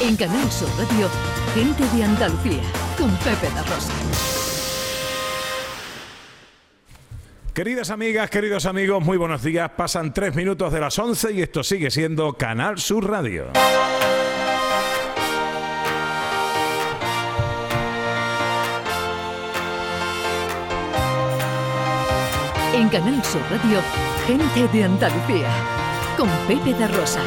En Canal Sur Radio, Gente de Andalucía, con Pepe da Rosa. Queridas amigas, queridos amigos, muy buenos días. Pasan tres minutos de las 11 y esto sigue siendo Canal Sur Radio. En Canal Sur Radio, Gente de Andalucía, con Pepe da Rosa.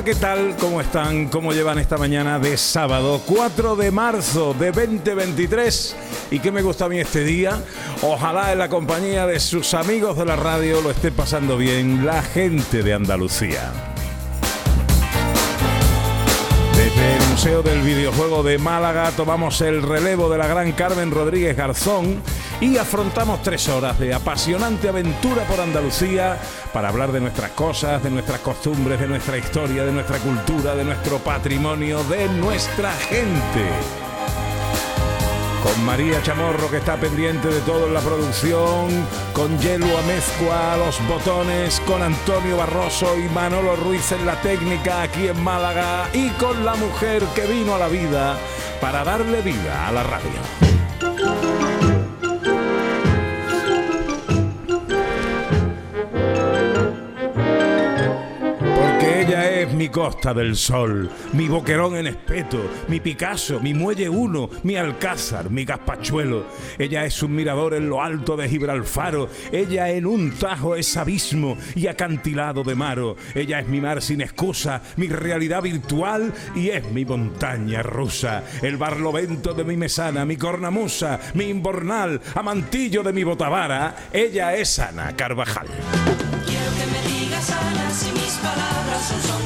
Hola, ¿qué tal? ¿Cómo están? ¿Cómo llevan esta mañana de sábado 4 de marzo de 2023? ¿Y qué me gusta a mí este día? Ojalá en la compañía de sus amigos de la radio lo esté pasando bien la gente de Andalucía. Desde el Museo del Videojuego de Málaga tomamos el relevo de la gran Carmen Rodríguez Garzón y afrontamos tres horas de apasionante aventura por Andalucía para hablar de nuestras cosas, de nuestras costumbres, de nuestra historia, de nuestra cultura, de nuestro patrimonio, de nuestra gente. Con María Chamorro que está pendiente de todo en la producción, con Yelu Amezcua a los botones, con Antonio Barroso y Manolo Ruiz en la técnica aquí en Málaga y con la mujer que vino a la vida para darle vida a la radio. Mi Costa del Sol, mi Boquerón en espeto, mi Picasso, mi Muelle Uno, mi Alcázar, mi Gazpachuelo. Ella es un mirador en lo alto de Gibralfaro, ella en un tajo es abismo y acantilado de maro. Ella es mi mar sin excusa, mi realidad virtual y es mi montaña rusa. El barlovento de mi mesana, mi cornamusa, mi imbornal, amantillo de mi botavara. Ella es Ana Carvajal. Quiero que me digas Ana si mis palabras son.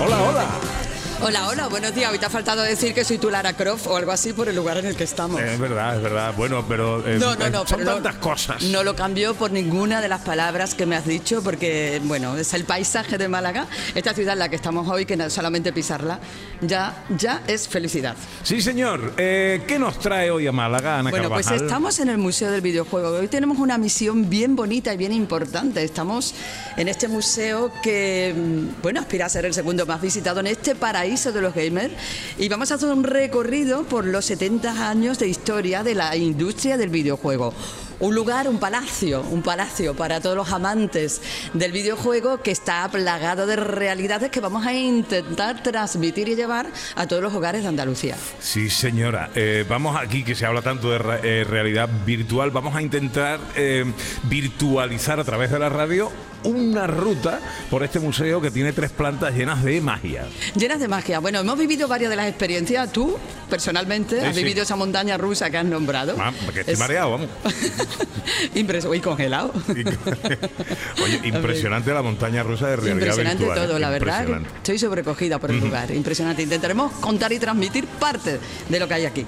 Hola, hola. Hola, hola, buenos días. Hoy te ha faltado decir que soy tu Lara Croft o algo así por el lugar en el que estamos. Es verdad, es verdad. Bueno, pero eh, No, no, eh, no, son pero no- tantas cosas. No lo cambio por ninguna de las palabras que me has dicho, porque, bueno, es el paisaje de Málaga, esta ciudad en la que estamos hoy, que no solamente pisarla, ya, ya es felicidad. Sí, señor. Eh, ¿Qué nos trae hoy a Málaga, Ana Bueno, pues estamos en el Museo del Videojuego. Hoy tenemos una misión bien bonita y bien importante. Estamos en este museo que, mm, bueno, aspira a ser el segundo más visitado en este paraíso de los gamers. Y vamos a hacer un recorrido por los 70 años de historia de la industria del videojuego. Un lugar, un palacio, un palacio para todos los amantes del videojuego que está plagado de realidades que vamos a intentar transmitir y llevar a todos los hogares de Andalucía. Sí, señora. Eh, vamos aquí, que se habla tanto de eh, realidad virtual, vamos a intentar eh, virtualizar a través de la radio una ruta por este museo que tiene tres plantas llenas de magia. Llenas de magia. Bueno, hemos vivido varias de las experiencias. Tú, personalmente, Sí, has sí. vivido esa montaña rusa que has nombrado. Ah, que estoy Es- mareado, vamos. Impresionante. Y congelado. Oye, impresionante la montaña rusa de realidad Impresionante virtual. todo, ¿eh? la verdad. Estoy sobrecogida por el lugar. Impresionante. Intentaremos contar y transmitir parte de lo que hay aquí.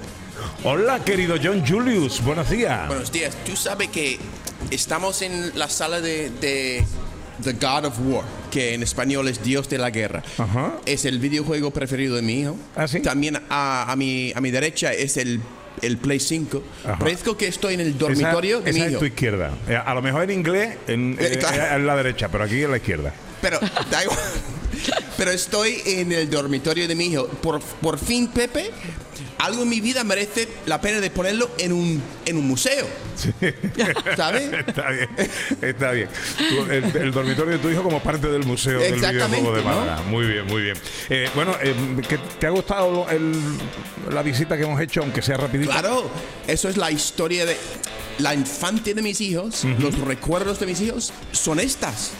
Hola, querido John Julius. Buenos días. Buenos días. Tú sabes que estamos en la sala de, de The God of War, que en español es Dios de la Guerra. Ajá. Es el videojuego preferido de mi hijo. ¿Ah, sí? También a, a mi, a mi derecha es el, el Play 5. Ajá. Parezco que estoy en el dormitorio esa, de mi esa es tu izquierda. Eh, A lo mejor en inglés en, Eh, eh, claro. en la derecha, pero aquí en la izquierda. Pero, da igual. Pero estoy en el dormitorio de mi hijo. Por, por fin, Pepe, algo en mi vida merece la pena de ponerlo en un, en un museo. ¿Sabes? Está bien, está bien. El, el dormitorio de tu hijo como parte del museo del videojuego de ¿no? Málaga. Muy bien, muy bien. Eh, bueno, eh, ¿qué- ¿te ha gustado el- la visita que hemos hecho, aunque sea rapidita? Claro, eso es la historia de la infancia de mis hijos, los recuerdos de mis hijos son estas.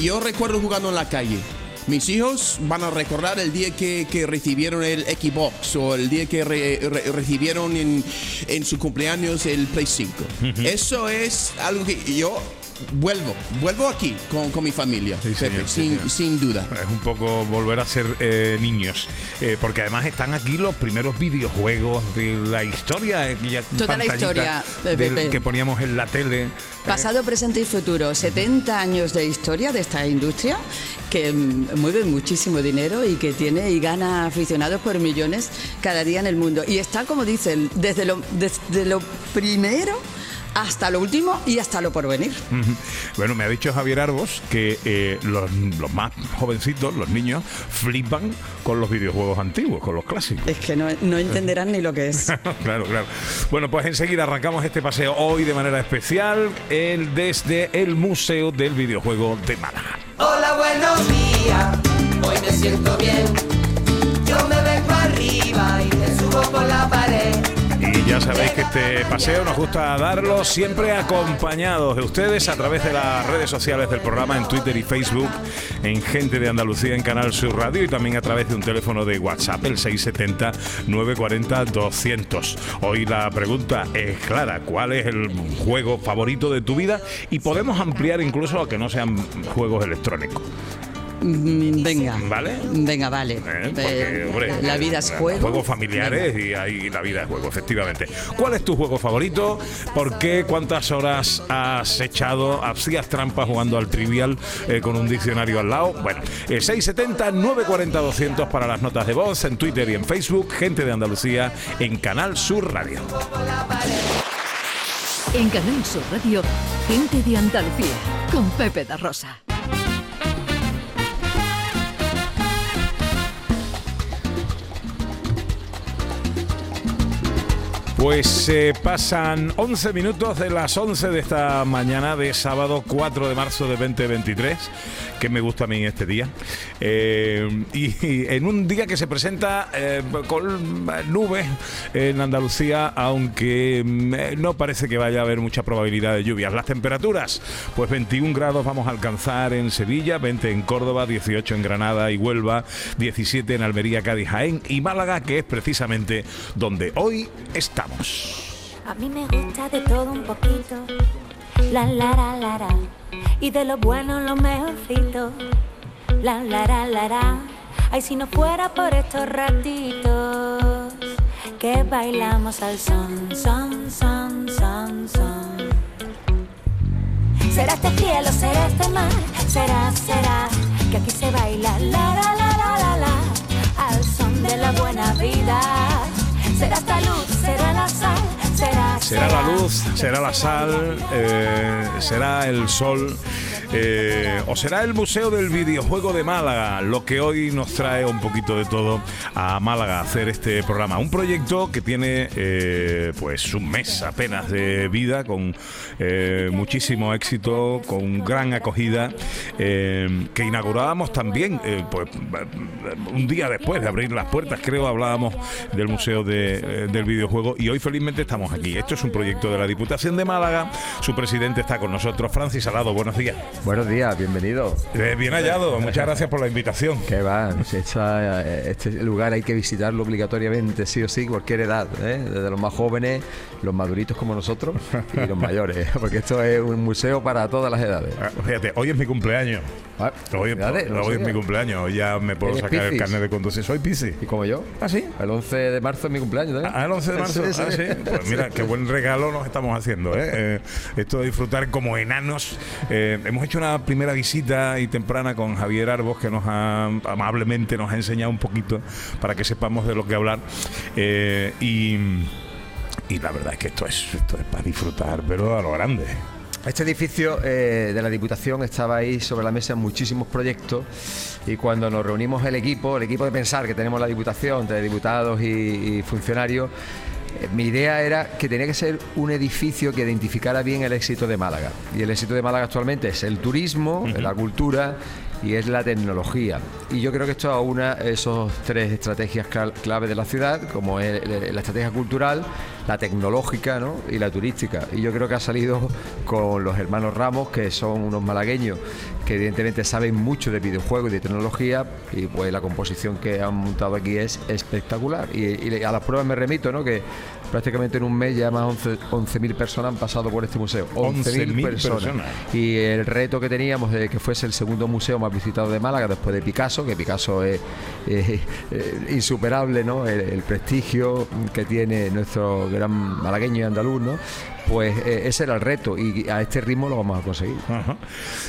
Yo recuerdo jugando en la calle. Mis hijos van a recordar el día que, que recibieron el Xbox o el día que re- re- recibieron en, en su cumpleaños el Play 5. Eso es algo que yo vuelvo, vuelvo aquí con, con mi familia, Sí, Pepe, señor, sí, sin, señor. sin duda. Es un poco volver a ser eh, niños, Eh, porque además están aquí los primeros videojuegos de la historia, aquella Toda la historia, del que poníamos en la tele. Pasado, presente y futuro. 70 años de historia de esta industria que mm, mueve muchísimo dinero y que tiene y gana aficionados por millones cada día en el mundo. Y está, como dicen, desde lo, desde lo primero hasta lo último y hasta lo porvenir. Ujú. Bueno, me ha dicho Javier Arbos que eh, los, los más jovencitos, los niños, flipan con los videojuegos antiguos, con los clásicos. Es que no, no entenderán ni lo que es. claro, claro. Bueno, pues enseguida arrancamos este paseo hoy de manera especial el, desde el Museo del Videojuego de Málaga. Hola, buenos días, hoy me siento bien. Yo me vengo arriba y te subo por la pared. Ya sabéis que este paseo nos gusta darlo siempre acompañados de ustedes a través de las redes sociales del programa en Twitter y Facebook, en Gente de Andalucía en Canal Sur Radio y también a través de un teléfono de WhatsApp, el 670-940-200. Hoy la pregunta es clara, ¿cuál es el juego favorito de tu vida? Y podemos ampliar incluso a que no sean juegos electrónicos. Mm, Venga. ¿Vale? Venga, vale. ¿eh? Porque, Eh, hombre, la vida es juego. Juegos familiares y ahí la vida es juego, efectivamente. ¿Cuál es tu juego favorito? ¿Por qué? ¿Cuántas horas has echado? ¿Hacías trampas jugando al trivial eh, con un diccionario al lado? Bueno, eh, 670-940-200 para las notas de voz en Twitter y en Facebook. Gente de Andalucía en Canal Sur Radio. En Canal Sur Radio, gente de Andalucía, con Pepe da Rosa. Pues eh, pasan 11 minutos de las 11 de esta mañana de sábado 4 de marzo de 2023, que me gusta a mí este día. Eh, y, en un día que se presenta eh, con nubes en Andalucía, aunque mm, eh, no parece que vaya a haber mucha probabilidad de lluvias. Las temperaturas, pues 21 grados vamos a alcanzar en Sevilla, 20 en Córdoba, 18 en Granada y Huelva, 17 en Almería, Cádiz, Jaén y Málaga, que es precisamente donde hoy A mí me gusta de todo un poquito. La la la la. Y de lo bueno lo mejorcito. La la la la la. Ay, si no fuera por estos ratitos que bailamos al son, son, son, son, son. Será este cielo, será este mar, será, será que aquí se baila la la la la la la al son de la buena vida. Será esta luz, será la sal, será, Será la luz, será la sal, eh, será el sol eh, o será el Museo del Videojuego de Málaga, lo que hoy nos trae un poquito de todo a Málaga a hacer este programa. Un proyecto que tiene eh, pues un mes apenas de vida, con eh, muchísimo éxito, con gran acogida, que inaugurábamos también pues, un día después de abrir las puertas, creo, hablábamos del Museo de, del Videojuego y hoy felizmente estamos aquí. Esto es un proyecto de la Diputación de Málaga, su presidente está con nosotros, Francis Salado, buenos días. Buenos días, bienvenido. Eh, bien hallado, muchas gracias por la invitación. ¿Qué va? Esta- eh, este lugar hay que visitarlo obligatoriamente, sí o sí, cualquier edad, ¿eh? desde los más jóvenes, los maduritos como nosotros y los mayores, porque esto es un museo para todas las edades. Ah, Fíjate, hoy es mi cumpleaños. Ah, Hoy, fíjate, no hoy es mi cumpleaños, hoy ya me puedo ¿Eres sacar el carnet de conducir. Soy Piscis. ¿Y como yo? ¿Ah, sí? El 11 de marzo es mi cumpleaños, ¿eh? Ah, el 11 de marzo. Sí, sí. Ah, sí. Pues mira, qué buen regalo nos estamos haciendo. ¿eh? Eh, esto de disfrutar como enanos. Hemos hecho una primera visita y temprana con Javier Arbos, que nos ha amablemente nos ha enseñado un poquito para que sepamos de lo que hablar. Eh, y, y la verdad es que esto es, esto es para disfrutar, pero a lo grande. Este edificio eh, de la Diputación estaba ahí sobre la mesa muchísimos proyectos y cuando nos reunimos el equipo, el equipo de pensar que tenemos la Diputación, de diputados y, funcionarios, mi idea era que tenía que ser un edificio que identificara bien el éxito de Málaga. Y el éxito de Málaga actualmente es el turismo, la cultura y es la tecnología. Y yo creo que esto aúna esos tres estrategias clave de la ciudad, como es eh, la estrategia cultural, la tecnológica ¿no? y la turística. Y yo creo que ha salido con los hermanos Ramos, que son unos malagueños que evidentemente saben mucho de videojuegos y de tecnología, y pues la composición que han montado aquí es espectacular. Y, y a las pruebas me remito, ¿no? que prácticamente en un mes ya más de 11.000 personas han pasado por este museo. 11.000 personas. Y el reto que teníamos de que fuese el segundo museo más visitado de Málaga después de Picasso, que Picasso es, es, insuperable, ¿no? El, el prestigio que tiene nuestro gran malagueño y andaluz, ¿no? Pues eh, ese era el reto y a este ritmo lo vamos a conseguir. Ajá.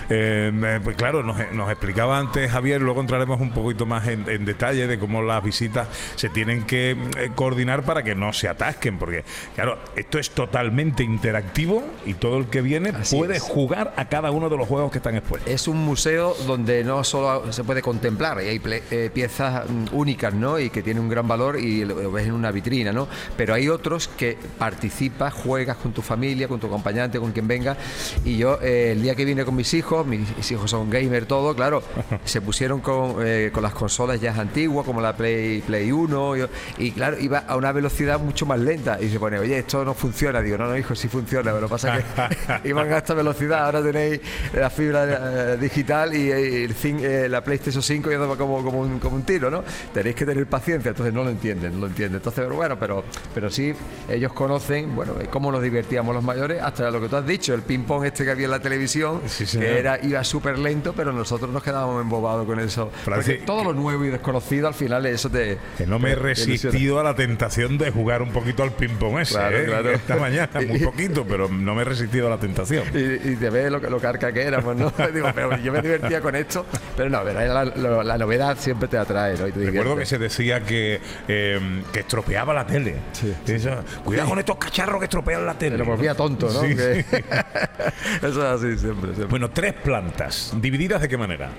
Eh, eh, pues claro, nos, nos explicaba antes Javier, luego entraremos un poquito más en, en detalle de cómo las visitas se tienen que coordinar para que no se atasquen, porque claro, esto es totalmente interactivo y todo el que viene Así puede es. jugar a cada uno de los juegos que están expuestos. Es un museo donde no solo se puede contemplar, y hay eh, piezas mm, únicas, ¿no? Y que tienen un gran valor y lo lo ves en una vitrina, ¿no? Pero hay otros que participas, juegas con tu familia, con tu acompañante, con quien venga. Y yo, eh, el día que vine con mis hijos, mis, hijos son gamer, todo, claro, se pusieron con, eh, con las consolas ya antiguas, como la Play, Play 1, yo- y claro, iba a una velocidad mucho más lenta. Y se pone, oye, esto no funciona. Digo, no, no, hijo, sí funciona, pero pasa que iban a esta velocidad. Ahora tenéis la fibra eh, digital y, eh, el eh, la PlayStation 5 ya va como, como, un, como un tiro, ¿no? Tenéis que tener paciencia, entonces no lo entienden, no lo entienden. Entonces, pero bueno, pero, pero sí, ellos conocen, bueno, eh, cómo nos divertíamos los mayores, hasta lo que tú has dicho, el ping-pong este que había en la televisión, Sí, que era, iba súper lento, pero nosotros nos quedábamos embobados con eso. Francis, Porque todo lo nuevo y desconocido, al final, eso te. Que no me he ilusiona. resistido a la tentación de jugar un poquito al ping-pong ese, Claro, ¿eh? claro. Esta mañana, muy poquito, pero no me he resistido a la tentación. Y, y te ves lo, que- lo carca que éramos, ¿no? Digo, pero yo me divertía con esto, pero no, pero la, novedad siempre te atrae, ¿no? Y te Recuerdo que se decía que, eh, que estropeaba la tele. Sí. Eso, Cuidado con estos cacharros que estropean la tele. Lo volvía tonto, ¿no? Sí. Eso es así siempre, siempre. Bueno, tres plantas. ¿Divididas de qué manera?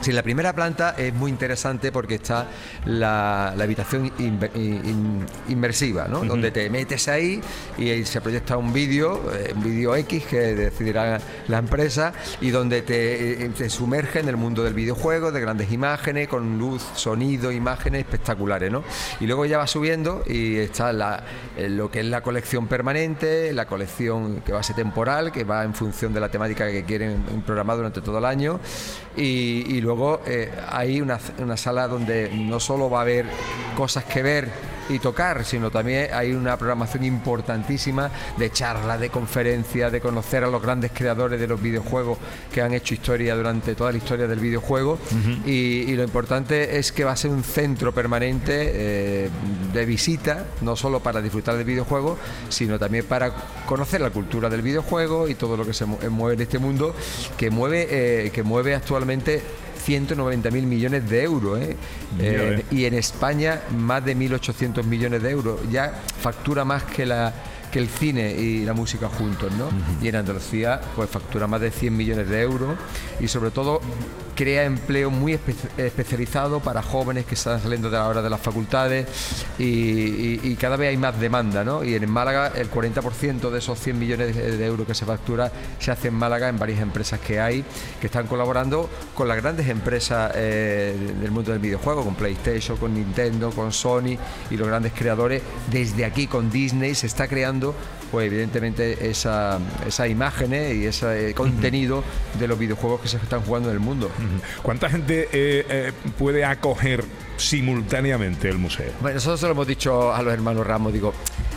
Sí, la primera planta es muy interesante porque está la, la habitación in- inmersiva, ¿no? Donde te metes ahí y ahí se proyecta un vídeo, eh, un vídeo X que decidirá la empresa y donde te, eh, te sumerge en el mundo del videojuego, de grandes imágenes, con luz, sonido, imágenes espectaculares, ¿no? Y luego ya va subiendo y está la, eh, lo que es la colección permanente, la colección que va a ser temporal, que va en función de la temática que quieren programar durante todo el año. Y, y luego eh, hay una, una sala donde no solo va a haber cosas que ver y tocar, sino también hay una programación importantísima de charlas, de conferencias, de conocer a los grandes creadores de los videojuegos que han hecho historia durante toda la historia del videojuego. y, y lo importante es que va a ser un centro permanente eh, de visita, no solo para disfrutar del videojuego, sino también para conocer la cultura del videojuego y todo lo que se mu- mueve en este mundo, que mueve, eh, que mueve actualmente 190 mil millones de euros ¿eh? Eh, y en España más de 1.800 millones de euros. Ya factura más que la que el cine y la música juntos, ¿no? Y en Andalucía pues factura más de 100 millones de euros y sobre todo crea empleo muy espe- especializado para jóvenes que están saliendo de la hora de las facultades y, y- y cada vez hay más demanda, ¿no? Y en Málaga el 40% de esos 100 millones de, de euros que se factura se hace en Málaga en varias empresas que hay que están colaborando con las grandes empresas eh, del mundo del videojuego, con PlayStation, con Nintendo, con Sony y los grandes creadores. Desde aquí con Disney se está creando pues evidentemente esa, esa imágenes y ese eh, contenido de los videojuegos que se están jugando en el mundo. ¿Cuánta gente eh, eh, puede acoger simultáneamente el museo? Bueno, nosotros se lo hemos dicho a los hermanos Ramos, digo,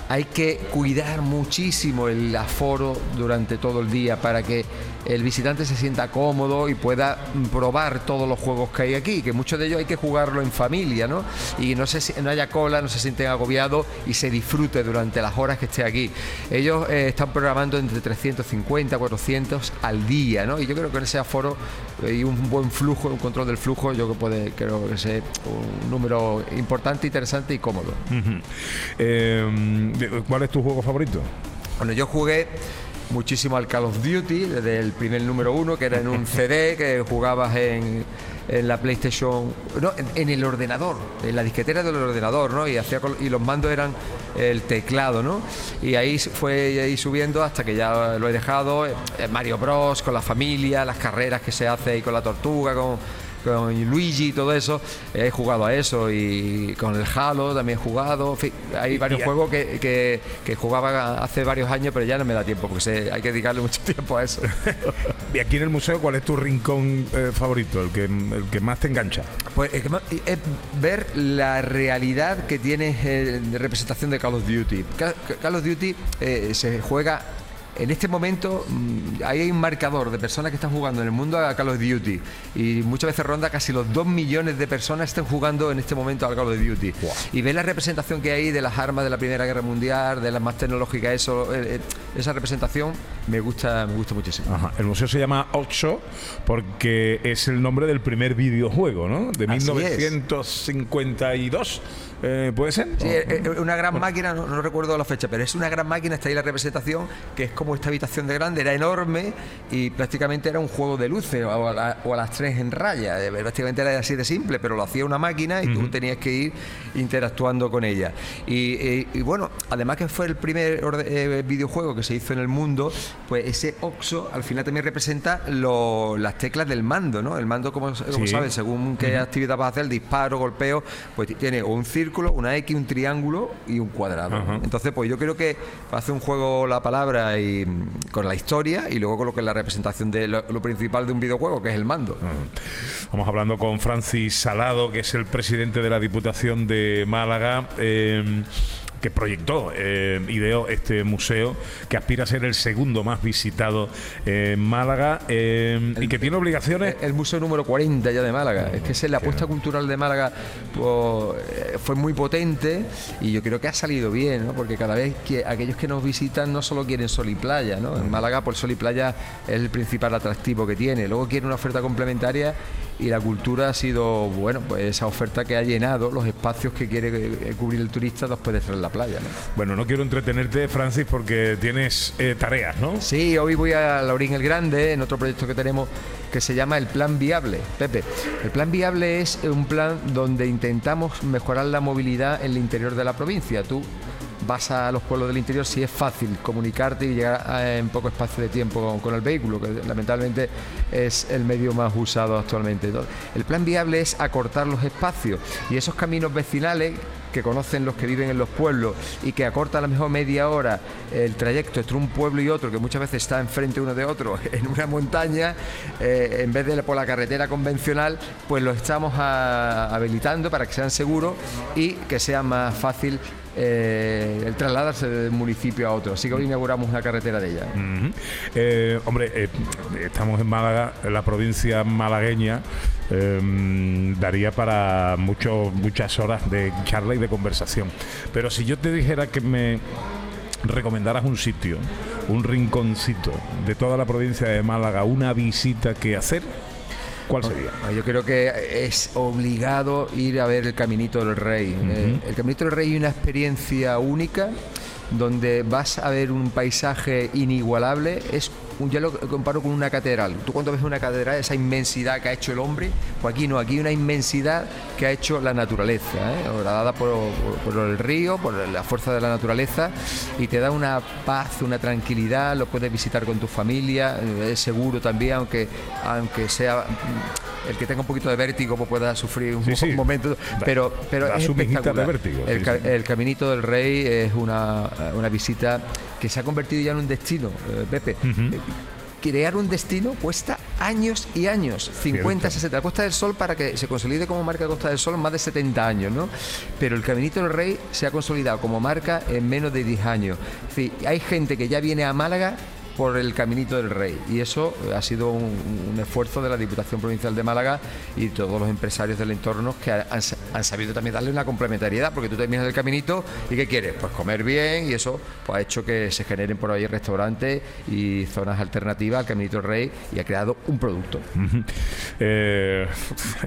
hay que cuidar muchísimo el aforo durante todo el día para que el visitante se sienta cómodo y pueda probar todos los juegos que hay aquí, que muchos de ellos hay que jugarlo en familia, ¿no? Y no, se, no haya cola, no se sienten agobiados y se disfrute durante las horas que esté aquí. Ellos eh, están programando entre 350 400 al día, ¿no? Y yo creo que en ese aforo y un buen flujo, un control del flujo, yo que puede, creo que sea un número importante, interesante y cómodo. ¿Cuál es tu juego favorito? Bueno, yo jugué muchísimo al Call of Duty, desde el primer número uno, que era en un CD, que jugabas en, en la PlayStation, no, en, el ordenador, en la disquetera del ordenador, ¿no? Y, hacía, y los mandos eran el teclado, ¿no? Y ahí fue ahí subiendo hasta que ya lo he dejado. eh, Mario Bros, con la familia, las carreras que se hace ahí con la tortuga, con con Luigi y todo eso, he jugado a eso y con el Halo también he jugado. En fin, hay varios juegos que, que, que jugaba hace varios años, pero ya no me da tiempo porque se- hay que dedicarle mucho tiempo a eso. Y aquí en el museo, ¿cuál es tu rincón eh, favorito? El que, el que más te engancha. Pues es, es ver la realidad que tiene eh, de representación de Call of Duty. Ca- ca- Call of Duty eh, se juega. En este momento mm, ahí hay un marcador de personas que están jugando en el mundo a Call of Duty y muchas veces ronda casi los 2 millones de personas están jugando en este momento al Call of Duty. Y ver la representación que hay de las armas de la Primera Guerra Mundial, de las más tecnológicas, eso, eh, eh, esa representación me gusta, me gusta muchísimo. Ajá. El museo se llama Oxo porque es el nombre del primer videojuego, ¿no? De Así es. 1952. Eh, ¿Puede ser? Sí, ¿O- eh, eh, una gran máquina, no, no recuerdo la fecha, pero es una gran máquina, está ahí la representación, que es como esta habitación de grande, era enorme y prácticamente era un juego de luces o a, la- o a las tres en raya. Prácticamente era así de simple, pero lo hacía una máquina y tú tenías que ir interactuando con ella. Y, y bueno, además que fue el primer orde- eh, videojuego que se hizo en el mundo, pues ese OXO al final también representa lo- las teclas del mando, ¿no? El mando, como, como Sí. sabes, según qué actividad vas a hacer, disparo, golpeo, pues tiene un círculo, una X, un triángulo y un cuadrado. Ajá. Entonces, pues yo creo que hace un juego la palabra y mm, con la historia y luego con lo que es la representación de lo, lo principal de un videojuego, que es el mando. Estamos hablando con Francis Salado, que es el presidente de la Diputación de Málaga. eh, que proyectó, eh, ideó este museo, que aspira a ser el segundo más visitado en Málaga eh, y que tiene obligaciones. El museo número 40 ya de Málaga. Es que ese- la apuesta cultural de Málaga pues, eh, fue muy potente y yo creo que ha salido bien, ¿no? porque cada vez que aquellos que nos visitan no solo quieren sol y playa, ¿no? En Málaga, por sol y playa es el principal atractivo que tiene. Luego quieren una oferta complementaria y la cultura ha sido, bueno, pues esa oferta que ha llenado los espacios que quiere eh, cubrir el turista después de estar en la playa, ¿no? Bueno, no quiero entretenerte, Francis, porque tienes eh, tareas, ¿no? Sí, hoy voy a Laurín el Grande, en otro proyecto que tenemos que se llama el Plan Viable. Pepe, el Plan Viable es un plan donde intentamos mejorar la movilidad en el interior de la provincia. Tú vas a los pueblos del interior si es fácil comunicarte y llegar en poco espacio de tiempo con, el vehículo, que lamentablemente es el medio más usado actualmente. El plan viable es acortar los espacios y esos caminos vecinales que conocen los que viven en los pueblos y que acorta a lo mejor media hora el trayecto entre un pueblo y otro, que muchas veces está enfrente uno de otro en una montaña, eh, en vez de por la carretera convencional, pues lo estamos habilitando para que sean seguros y que sea más fácil eh, el trasladarse de un municipio a otro. Así que hoy inauguramos una carretera de ella. Eh, hombre, eh, estamos en Málaga, en la provincia malagueña. eh, daría para mucho, muchas horas de charla y de conversación. Pero si yo te dijera que me recomendaras un sitio, un rinconcito de toda la provincia de Málaga, una visita que hacer, ¿cuál sería? Ah, Yo creo que es obligado ir a ver el Caminito del Rey. Eh, el Caminito del Rey es una experiencia única donde vas a ver un paisaje inigualable. Es ya lo comparo con una catedral. Tú cuando ves una catedral, esa inmensidad que ha hecho el hombre, pues aquí no, aquí hay una inmensidad que ha hecho la naturaleza, ¿eh? dada por, por- por el río, por la fuerza de la naturaleza, y te da una paz, una tranquilidad, lo puedes visitar con tu familia, eh, es seguro también, aunque, aunque sea mm, el que tenga un poquito de vértigo pues pueda sufrir un, Sí, sí. momento, pero, pero es de espectacular. vértigo, el, sí, Caminito del Rey es una, una visita que se ha convertido ya en un destino, eh, Pepe. Crear un destino cuesta años y años, 50, Cierto. 60. La Costa del Sol, para que se consolide como marca Costa del Sol, más de 70 años, ¿no? Pero el Caminito del Rey se ha consolidado como marca en menos de 10 años. Es decir, hay gente que ya viene a Málaga por el Caminito del Rey y eso ha sido un, un esfuerzo de la Diputación Provincial de Málaga y todos los empresarios del entorno que han, han sabido también darle una complementariedad porque tú terminas el caminito y ¿qué quieres? Pues comer bien y eso pues, ha hecho que se generen por ahí restaurantes y zonas alternativas al Caminito del Rey y ha creado un producto. Eh,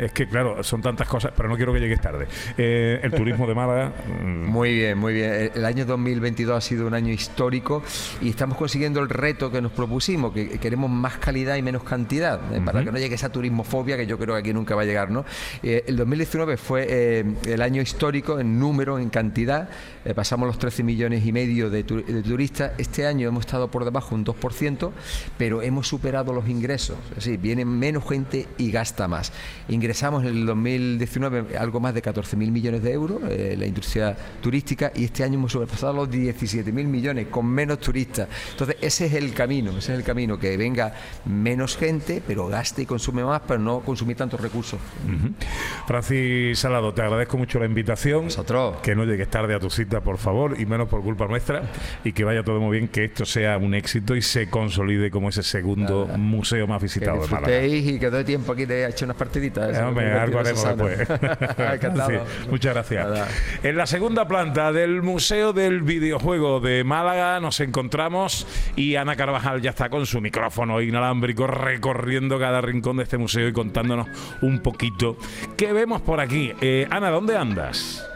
es que, claro, son tantas cosas, pero no quiero que llegues tarde. Eh, el turismo de Málaga. mm, Muy bien, muy bien. El- El año 2022 ha sido un año histórico y estamos consiguiendo el reto reto que nos propusimos, que queremos más calidad y menos cantidad, eh, para que no llegue esa turismofobia que yo creo que aquí nunca va a llegar. ¿no? Eh, el 2019 fue eh, el año histórico en número, en cantidad, pasamos los 13 millones y medio de, de, turistas, este año hemos estado por debajo un 2%, pero hemos superado los ingresos, es decir, viene menos gente y gasta más. Ingresamos en el 2019 algo más de 14.000 millones de euros, la industria turística, y este año hemos sobrepasado los 17.000 millones con menos turistas. Entonces, ese es el camino, ese es el camino, que venga menos gente, pero gaste y consume más, pero no consumir tantos recursos. Francis Salado, te agradezco mucho la invitación. Nosotros. Que no llegues tarde a tu cita, por favor, y menos por culpa nuestra, y que vaya todo muy bien, que esto sea un éxito y se consolide como ese segundo museo más visitado de Málaga. y que doy tiempo aquí de echar unas partiditas. algo haremos después. muchas gracias. En la segunda planta del Museo del Videojuego de Málaga nos encontramos y Ana Carvajal ya está con su micrófono inalámbrico recorriendo cada rincón de este museo y contándonos un poquito qué vemos por aquí. Eh, Ana, ¿dónde andas?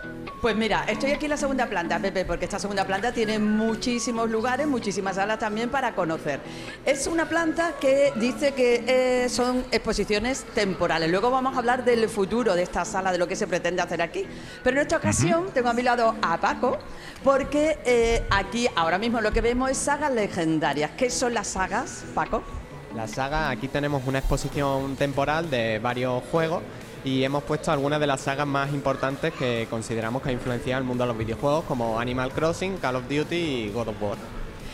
Pues mira, estoy aquí en la segunda planta, Pepe, porque esta segunda planta tiene muchísimos lugares, muchísimas salas también para conocer. Es una planta que dice que eh, son exposiciones temporales. Luego vamos a hablar del futuro de esta sala, de lo que se pretende hacer aquí. Pero en esta ocasión tengo a mi lado a Paco, porque eh, aquí ahora mismo lo que vemos es sagas legendarias. ¿Qué son las sagas, Paco? La saga, aquí tenemos una exposición temporal de varios juegos y hemos puesto algunas de las sagas más importantes que consideramos que ha influenciado el mundo de los videojuegos, como Animal Crossing, Call of Duty y God of War.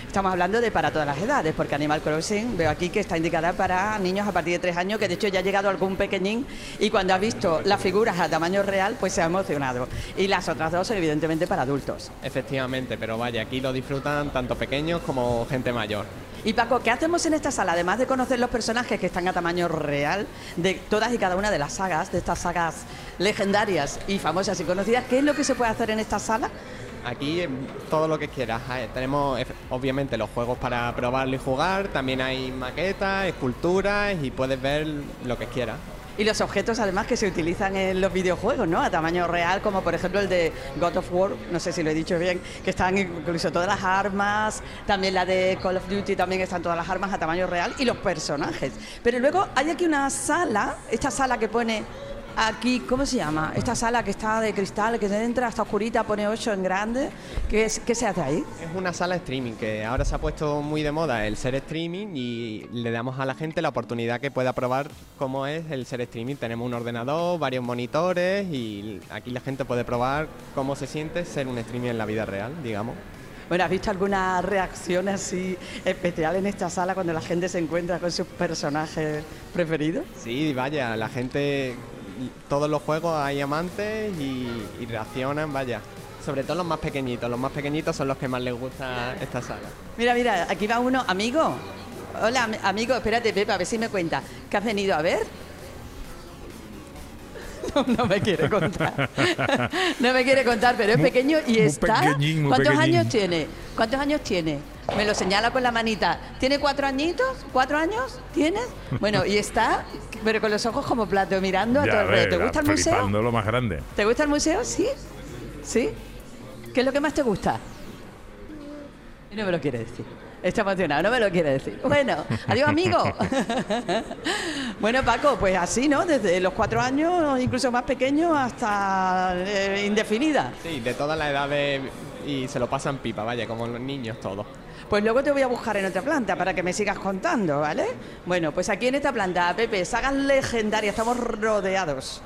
Estamos hablando de para todas las edades, porque Animal Crossing veo aquí que está indicada para niños a partir de tres años, que de hecho ya ha llegado algún pequeñín y cuando ha visto las figuras a tamaño real, pues se ha emocionado. Y las otras dos, evidentemente, para adultos. Efectivamente, pero vaya, aquí lo disfrutan tanto pequeños como gente mayor. Y Paco, ¿qué hacemos en esta sala? Además de conocer los personajes que están a tamaño real de todas y cada una de las sagas, de estas sagas legendarias y famosas y conocidas, ¿qué es lo que se puede hacer en esta sala? Aquí todo lo que quieras. Tenemos obviamente los juegos para probarlo y jugar, también hay maquetas, esculturas y puedes ver lo que quieras y los objetos además que se utilizan en los videojuegos, ¿no? A tamaño real, como por ejemplo el de God of War, no sé si lo he dicho bien, que están incluso todas las armas, también la de Call of Duty también están todas las armas a tamaño real y los personajes. Pero luego hay aquí una sala, esta sala que pone aquí, ¿cómo se llama? Esta sala que está de cristal, que se entra hasta oscurita, pone 8 en grande. ¿Qué, ¿Qué se hace ahí? Es una sala streaming que ahora se ha puesto muy de moda el ser streaming y le damos a la gente la oportunidad que pueda probar cómo es el ser streaming. Tenemos un ordenador, varios monitores y aquí la gente puede probar cómo se siente ser un streaming en la vida real, digamos. Bueno, ¿has visto alguna reacción así especial en esta sala cuando la gente se encuentra con sus personajes preferidos? Sí, vaya, la gente todos los juegos hay amantes y, reaccionan, vaya. Sobre todo los más pequeñitos. Los más pequeñitos son los que más les gusta esta sala. Mira, mira, aquí va uno. Amigo. Hola, amigo. Espérate, Pepa, a ver si me cuenta. ¿Qué has venido a ver? No, me quiere contar. no me quiere contar, pero es pequeño y está. ¿Cuántos años tiene? ¿Cuántos años tiene? Me lo señala con la manita. ¿Tiene cuatro añitos? ¿Cuatro años? ¿Tienes? Bueno, y está, pero con los ojos como plato, mirando a todo el ¿Te gusta el museo? lo más grande. ¿Te gusta el museo? Sí. ¿Sí? ¿Qué es lo que más te gusta? No me lo quiere decir. Está emocionado, no me lo quiere decir. Bueno, adiós amigo. bueno, Paco, pues así, ¿no? Desde los cuatro años, incluso más pequeños, hasta eh, indefinida. Sí, de todas las edades y se lo pasan pipa, vaya, como los niños todos. Pues luego te voy a buscar en otra planta para que me sigas contando, ¿vale? Bueno, pues aquí en esta planta, Pepe, sagas legendarias, estamos rodeados.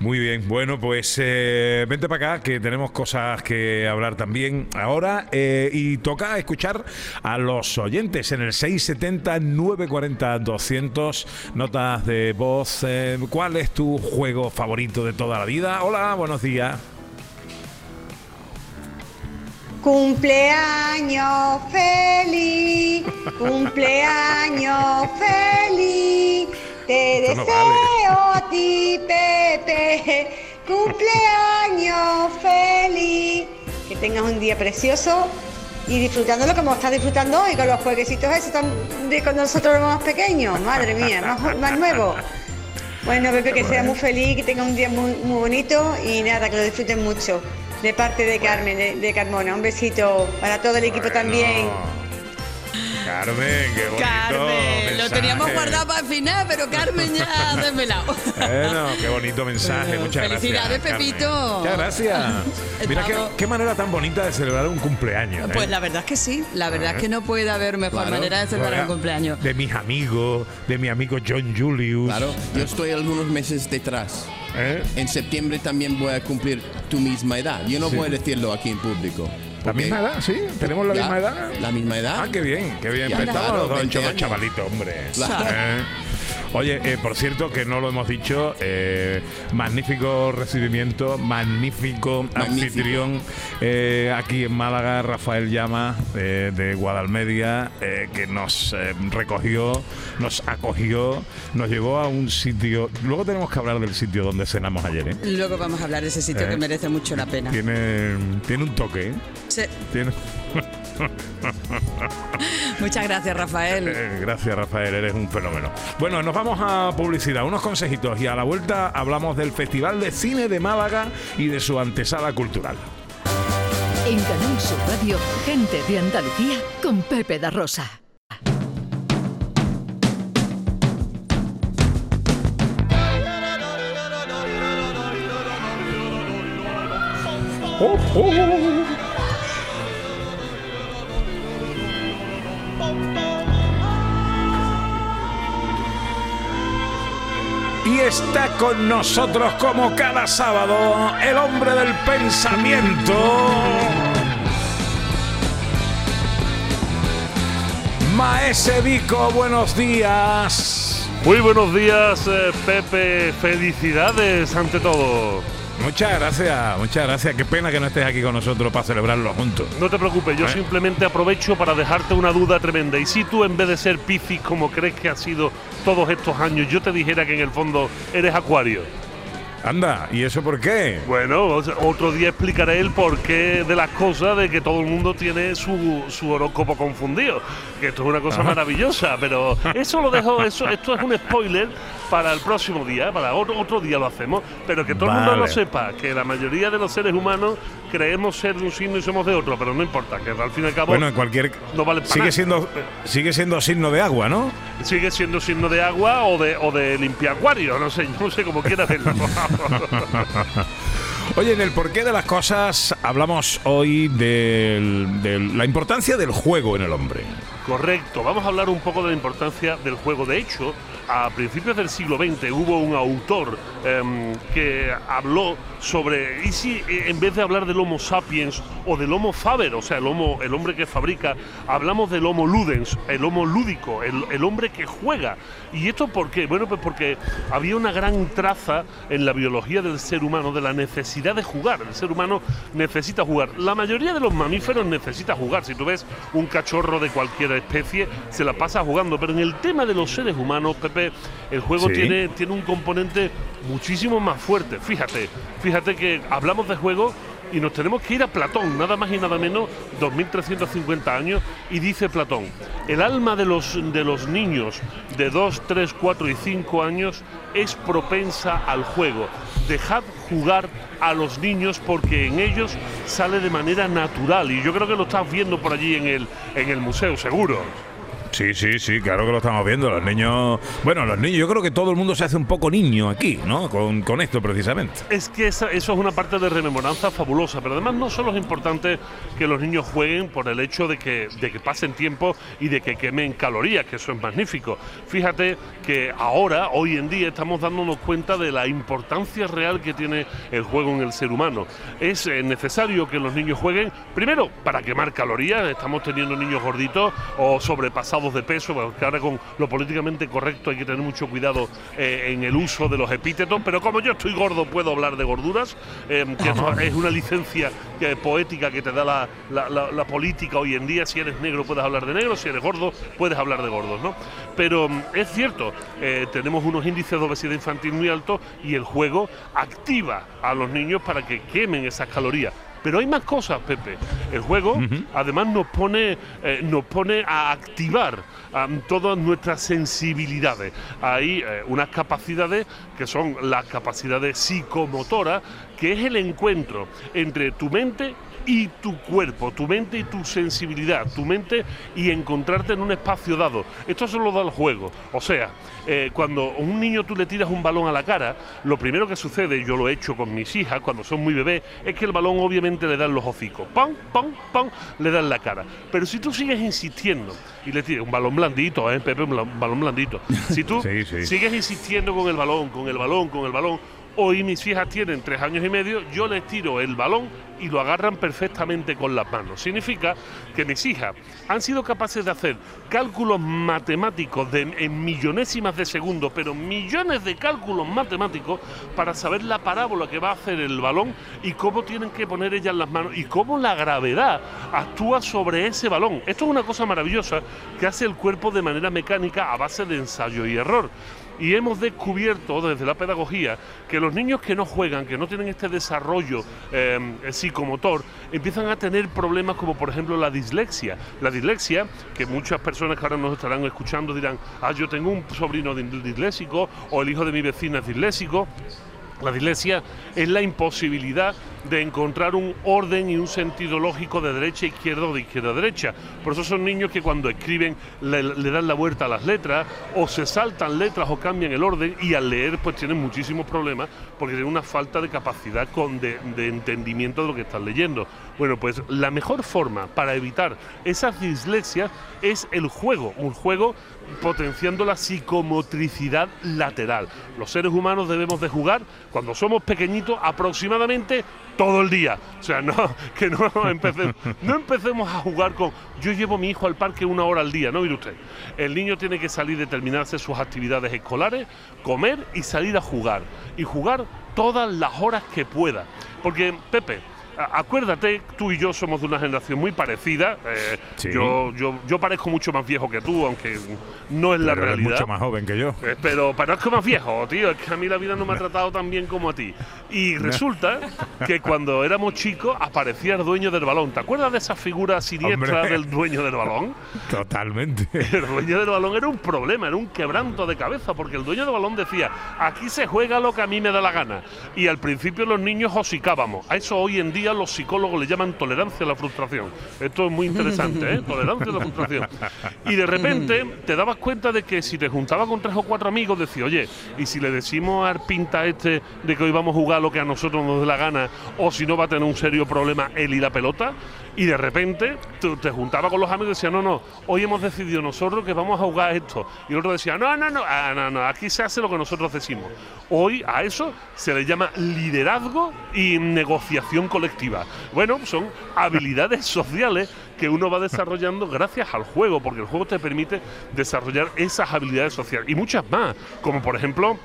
Muy bien, bueno, pues eh, vente para acá que tenemos cosas que hablar también ahora eh, y toca escuchar a los oyentes en el 670-940-200 notas de voz. Eh, ¿Cuál es tu juego favorito de toda la vida? Hola, buenos días. Cumpleaños feliz, cumpleaños feliz. Te deseo a ti, Pepe, cumpleaños feliz. Que tengas un día precioso y disfrutándolo como estás disfrutando hoy con los jueguecitos esos de con nosotros los más pequeños. Madre mía, más, más nuevo. Bueno, Pepe, que sea muy feliz, que tenga un día muy, muy bonito y nada, que lo disfruten mucho de parte de Carmen, de, Carmona. Un besito para todo el equipo también. Carmen, qué bonito. Carmen, lo mensaje. teníamos guardado para el final, pero Carmen ya ha desvelado. Bueno, qué bonito mensaje, muchas Felicidades, gracias. Carmen. Pepito. Muchas gracias. Mira qué, qué manera tan bonita de celebrar un cumpleaños. ¿eh? Pues la verdad es que sí, la verdad es que no puede haber mejor Claro. manera de celebrar un cumpleaños. De mis amigos, de mi amigo John Julius. Claro, yo estoy algunos meses detrás. ¿Eh? En septiembre también voy a cumplir tu misma edad. Yo no Sí. voy a decirlo aquí en público. ¿La misma edad? ¿Sí? ¿Tenemos la ya, misma edad? La misma edad. Ah, qué bien, qué bien. Ya, claro, los dos 20 hechos dos años. chavalitos, hombre. Claro. Eh. Oye, eh, por cierto, que no lo hemos dicho, eh, magnífico recibimiento, magnífico, Magnífico. anfitrión eh, aquí en Málaga, Rafael Llama, eh, de Guadalmedia, que nos recogió, nos acogió, nos llevó a un sitio. Luego tenemos que hablar del sitio donde cenamos ayer. ¿eh? Luego vamos a hablar de ese sitio que merece mucho la pena. Tiene, tiene un toque, ¿eh? Sí. Tiene... Muchas gracias, Rafael. Eh, gracias, Rafael, eres un fenómeno. Bueno, nos vamos a publicidad, unos consejitos y a la vuelta hablamos del Festival de Cine de Málaga y de su antesala cultural. En Canal Sur Radio, gente de Andalucía con Pepe da Rosa. Y está con nosotros como cada sábado el hombre del pensamiento. Maese Vico, buenos días. Muy buenos días, eh, Pepe. Felicidades ante todo. Muchas gracias, muchas gracias. Qué pena que no estés aquí con nosotros para celebrarlo juntos. No te preocupes, yo ¿Eh? simplemente aprovecho para dejarte una duda tremenda. Y si tú, en vez de ser Piscis, como crees que has sido todos estos años, yo te dijera que en el fondo eres Acuario. Anda, ¿y eso por qué? Bueno, otro día explicaré el porqué de las cosas, de que todo el mundo tiene su, su horóscopo confundido. Que esto es una cosa Ajá. maravillosa, pero eso lo dejo, eso, esto es un spoiler para el próximo día, para otro, otro día lo hacemos, pero que todo el mundo lo sepa, que la mayoría de los seres humanos creemos ser de un signo y somos de otro, pero no importa, que al fin y al cabo Bueno, en cualquier no vale para sigue nada. siendo sigue siendo signo de agua, ¿no? sigue siendo signo de agua o de, o de limpiacuario, no sé, no sé cómo quieras verlo. Oye, en el porqué de las cosas hablamos hoy de la importancia del juego en el hombre. Correcto, vamos a hablar un poco de la importancia del juego. De hecho, a principios del siglo XX hubo un autor em, que habló sobre, ¿y si eh, en vez de hablar del Homo sapiens o del Homo faber, o sea, el, homo, el hombre que fabrica, hablamos del Homo ludens, el Homo lúdico, el, el hombre que juega? ¿Y esto por qué? Bueno, pues porque había una gran traza en la biología del ser humano de la necesidad de jugar. El ser humano necesita jugar. La mayoría de los mamíferos necesita jugar. Si tú ves un cachorro de cualquier especie, se la pasa jugando. Pero en el tema de los seres humanos, Pepe, el juego Sí. tiene, tiene un componente muchísimo más fuerte. Fíjate, fíjate que hablamos de juego y nos tenemos que ir a Platón, nada más y nada menos, 2350 años, y dice Platón, el alma de los, de los niños de 2, 3, 4 y 5 años es propensa al juego. Dejad jugar a los niños porque en ellos sale de manera natural, y yo creo que lo estás viendo por allí en el, en el museo, seguro. Sí, sí, sí, claro que lo estamos viendo. Los niños. Bueno, los niños, yo creo que todo el mundo se hace un poco niño aquí, ¿no? Con, con esto precisamente. Es que eso es una parte de rememoranza fabulosa, pero además no solo es importante que los niños jueguen por el hecho de que, de que pasen tiempo y de que quemen calorías, que eso es magnífico. Fíjate que ahora, hoy en día, estamos dándonos cuenta de la importancia real que tiene el juego en el ser humano. Es eh, necesario que los niños jueguen, primero, para quemar calorías, estamos teniendo niños gorditos o sobrepasados de peso, porque ahora con lo políticamente correcto hay que tener mucho cuidado eh, en el uso de los epítetos, pero como yo estoy gordo puedo hablar de gorduras, eh, que es una licencia que- poética que te da la, la- la- la política hoy en día, si eres negro puedes hablar de negro, si eres gordo puedes hablar de gordos, ¿no? Pero mm, es cierto, eh, tenemos unos índices de obesidad infantil muy altos y el juego activa a los niños para que quemen esas calorías. Pero hay más cosas, Pepe. El juego, además, nos pone, eh, nos pone a activar am, todas nuestras sensibilidades. Hay eh, unas capacidades que son las capacidades psicomotoras, que es el encuentro entre tu mente y tu cuerpo, tu mente y tu sensibilidad, tu mente y encontrarte en un espacio dado. Esto se lo da el juego. O sea, eh, cuando a un niño tú le tiras un balón a la cara, lo primero que sucede, yo lo he hecho con mis hijas cuando son muy bebés, es que el balón obviamente le dan los hocicos. ¡Pam, pam, pam! Le dan la cara. Pero si tú sigues insistiendo y le tiras un balón blandito, ¿eh, Pepe? Un balón blandito. Si tú Sí, sí. sigues insistiendo con el balón, con el balón, con el balón, hoy mis hijas tienen tres años y medio, yo les tiro el balón y lo agarran perfectamente con las manos. Significa que mis hijas han sido capaces de hacer cálculos matemáticos en millonésimas de segundos, pero millones de cálculos matemáticos para saber la parábola que va a hacer el balón y cómo tienen que poner ellas las manos y cómo la gravedad actúa sobre ese balón. Esto es una cosa maravillosa que hace el cuerpo de manera mecánica a base de ensayo y error. Y hemos descubierto desde la pedagogía que los niños que no juegan, que no tienen este desarrollo eh, psicomotor, empiezan a tener problemas como por ejemplo la dislexia. La dislexia, que muchas personas que ahora nos estarán escuchando dirán, ah, yo tengo un sobrino di- disléxico o el hijo de mi vecina es disléxico. La dislexia es la imposibilidad de encontrar un orden y un sentido lógico de derecha a izquierda o de izquierda a derecha. Por eso son niños que cuando escriben le, dan la vuelta a las letras o se saltan letras o cambian el orden y al leer pues tienen muchísimos problemas porque tienen una falta de capacidad con de, de entendimiento de lo que están leyendo. Bueno, pues la mejor forma para evitar esas dislexias es el juego, un juego potenciando la psicomotricidad lateral. Los seres humanos debemos de jugar cuando somos pequeñitos aproximadamente todo el día. O sea, no, que no empecemos, no empecemos a jugar con yo llevo a mi hijo al parque una hora al día, ¿no? Mire usted. El niño tiene que salir de terminarse sus actividades escolares, comer y salir a jugar. Y jugar todas las horas que pueda. Porque, Pepe, acuérdate, tú y yo somos de una generación muy parecida. eh, Sí. yo, yo, yo parezco mucho más viejo que tú, aunque no es la Pero eres realidad. mucho más joven que yo. Eh, Pero parezco más viejo, tío. Es que a mí la vida no me ha tratado tan bien como a ti. Y resulta que cuando éramos chicos aparecía el dueño del balón. ¿Te acuerdas de esa figura siniestra Hombre. del dueño del balón? Totalmente. El dueño del balón era un problema, era un quebranto de cabeza, porque el dueño del balón decía, aquí se juega lo que a mí me da la gana. Y al principio los niños hocicábamos. A eso hoy en día los psicólogos le llaman tolerancia a la frustración. Esto es muy interesante, ¿eh? Tolerancia a la frustración. Y de repente te dabas cuenta de que si te juntabas con tres o cuatro amigos, decías, oye, y si le decimos al pinta este de que hoy vamos a jugar lo que a nosotros nos dé la gana, o si no va a tener un serio problema él y la pelota, y de repente tú te juntabas con los amigos y decías, no, no, hoy hemos decidido nosotros que vamos a jugar esto. Y el otro decía, no, no, no, ah, no, no, aquí se hace lo que nosotros decimos. Hoy a eso se le llama liderazgo y negociación colectiva. Bueno, son habilidades sociales que uno va desarrollando gracias al juego, porque el juego te permite desarrollar esas habilidades sociales y muchas más, como por ejemplo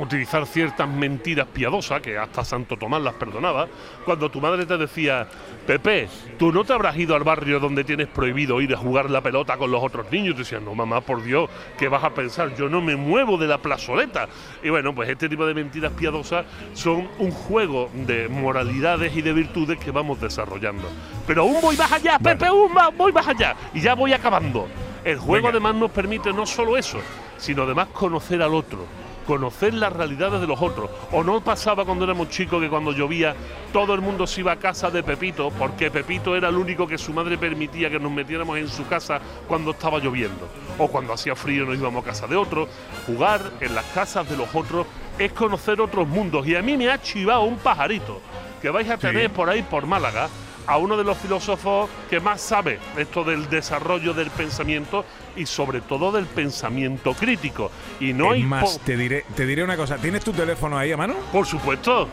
utilizar ciertas mentiras piadosas, que hasta Santo Tomás las perdonaba, cuando tu madre te decía, Pepe, tú no te habrás ido al barrio donde tienes prohibido ir a jugar la pelota con los otros niños. Y te decían, no, mamá, por Dios, ¿qué vas a pensar? Yo no me muevo de la plazoleta. Y bueno, pues este tipo de mentiras piadosas son un juego de moralidades y de virtudes que vamos desarrollando. Pero aún voy más allá, Pepe, aún más- voy más allá. Y ya voy acabando. El juego Venga. además nos permite no solo eso, sino además conocer al otro conocer las realidades de los otros. O no pasaba cuando éramos chicos que cuando llovía todo el mundo se iba a casa de Pepito porque Pepito era el único que su madre permitía que nos metiéramos en su casa cuando estaba lloviendo. O cuando hacía frío nos íbamos a casa de otro. Jugar en las casas de los otros es conocer otros mundos. Y a mí me ha chivado un pajarito que vais a tener por ahí por Málaga a uno de los filósofos que más sabe esto del desarrollo del pensamiento y sobre todo del pensamiento crítico. Y no hay más, te diré, te diré una cosa. ¿Tienes tu teléfono ahí a mano? Por supuesto.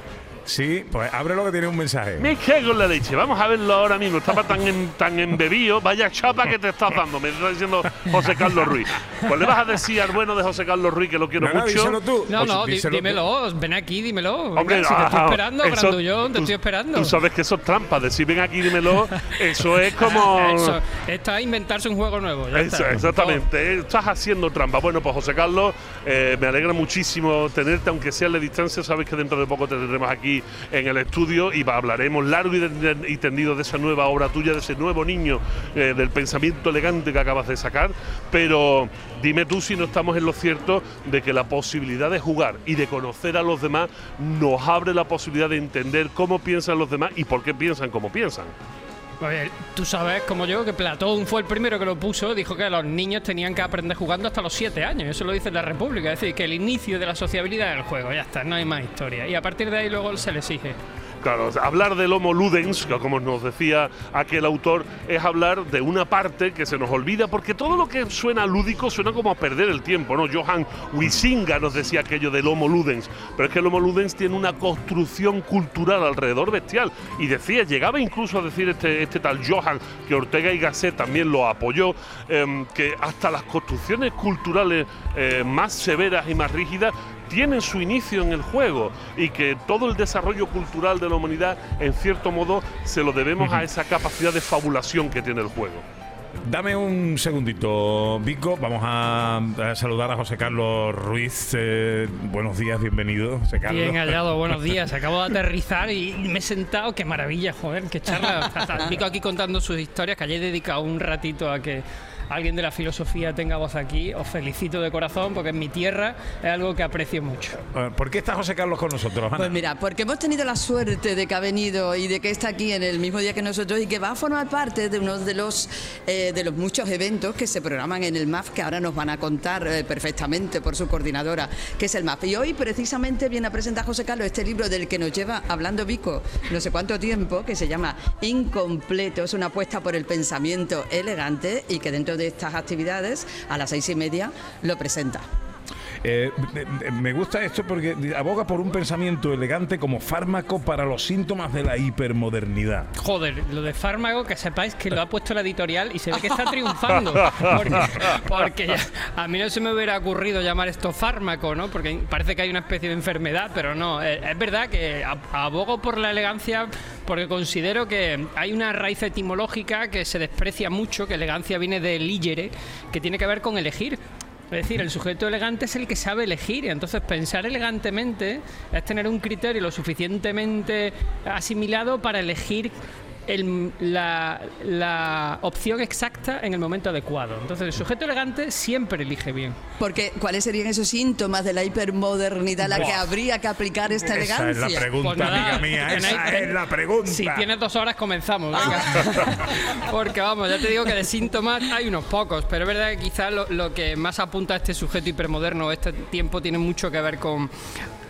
Sí, pues ábrelo que tiene un mensaje. Me cago en la leche. Vamos a verlo ahora mismo. Estaba tan, en- tan embebido. Vaya chapa que te estás dando. Me está diciendo José Carlos Ruiz. Pues le vas a decir al bueno de José Carlos Ruiz que lo quiero No, no, mucho. tú. No, no, tú. dímelo, ven aquí, dímelo. Venga, Hombre, si te estoy ah, esperando, eso- Grandullón, te tú- estoy esperando. Tú sabes que eso es trampa. Decir ven aquí, dímelo. Eso es como. Eso, está a inventarse un juego nuevo. ya Eso, está. exactamente, estás haciendo trampa. Bueno, pues José Carlos, eh, me alegra muchísimo tenerte, aunque sea a la distancia. Sabes que dentro de poco te tendremos aquí en el estudio y hablaremos largo y tendido de esa nueva obra tuya, de ese nuevo niño, eh, del pensamiento elegante que acabas de sacar. Pero dime tú si no estamos en lo cierto de que la posibilidad de jugar y de conocer a los demás nos abre la posibilidad de entender cómo piensan los demás y por qué piensan como piensan. Oye, tú sabes, como yo, que Platón fue el primero que lo puso, dijo que los niños tenían que aprender jugando hasta los 7 años. Eso lo dice la República. Es decir, que el inicio de la sociabilidad del juego, ya está, no hay más historia. Y a partir de ahí luego se le exige. Claro, hablar del Homo Ludens, como nos decía aquel autor, es hablar de una parte que se nos olvida, porque todo lo que suena lúdico suena como a perder el tiempo, ¿no? Johann Huizinga nos decía aquello del Homo Ludens, pero es que el Homo Ludens tiene una construcción cultural alrededor bestial, y decía, llegaba incluso a decir este, este tal Johann, que Ortega y Gasset también lo apoyó, em, que hasta las construcciones culturales eh, más severas y más rígidas tienen su inicio en el juego y que todo el desarrollo cultural de la humanidad, en cierto modo, se lo debemos a esa capacidad de fabulación que tiene el juego. Dame un segundito, Vico. Vamos a, a saludar a José Carlos Ruiz. Eh, buenos días, bienvenido, José Carlos. Bien hallado, buenos días. Acabo de aterrizar y me he sentado. Qué maravilla, joder, qué charla. Vico aquí contando sus historias, que hayáis dedicado un ratito a que alguien de la filosofía tenga voz aquí. Os felicito de corazón porque en mi tierra es algo que aprecio mucho. Eh, ¿Por qué está José Carlos con nosotros, Ana? Pues mira, porque hemos tenido la suerte de que ha venido y de que está aquí en el mismo día que nosotros y que va a formar parte de uno de los eh, de los muchos eventos que se programan en el MAF que ahora nos van a contar eh, perfectamente por su coordinadora, que es el MAF. Y hoy precisamente viene a presentar José Carlos este libro del que nos lleva hablando Vico no sé cuánto tiempo, que se llama Incompleto, es una apuesta por el pensamiento elegante y que dentro de estas actividades a las seis y media lo presenta. Eh, me- gusta esto porque aboga por un pensamiento elegante como fármaco para los síntomas de la hipermodernidad. Joder, lo de fármaco, que sepáis que lo ha puesto la editorial y se ve que está triunfando. Porque, porque ya- a mí no se me hubiera ocurrido llamar esto fármaco, ¿no? Porque parece que hay una especie de enfermedad, pero no. Eh, Es verdad que ab- abogo por la elegancia porque considero que hay una raíz etimológica que se desprecia mucho, que elegancia viene de ligere, que tiene que ver con elegir. Es decir, el sujeto elegante es el que sabe elegir y entonces pensar elegantemente es tener un criterio lo suficientemente asimilado para elegir el- la, la opción exacta en el momento adecuado. Entonces el sujeto elegante siempre elige bien. Porque, ¿cuáles serían esos síntomas de la hipermodernidad a la que habría que aplicar esta Esa es elegancia? la pregunta, Pues nada, amiga mía. Esa es la pregunta. Si tienes dos horas comenzamos, venga. Porque vamos, ya te digo que de síntomas hay unos pocos, pero es verdad que quizás lo, lo que más apunta a este sujeto hipermoderno este tiempo tiene mucho que ver con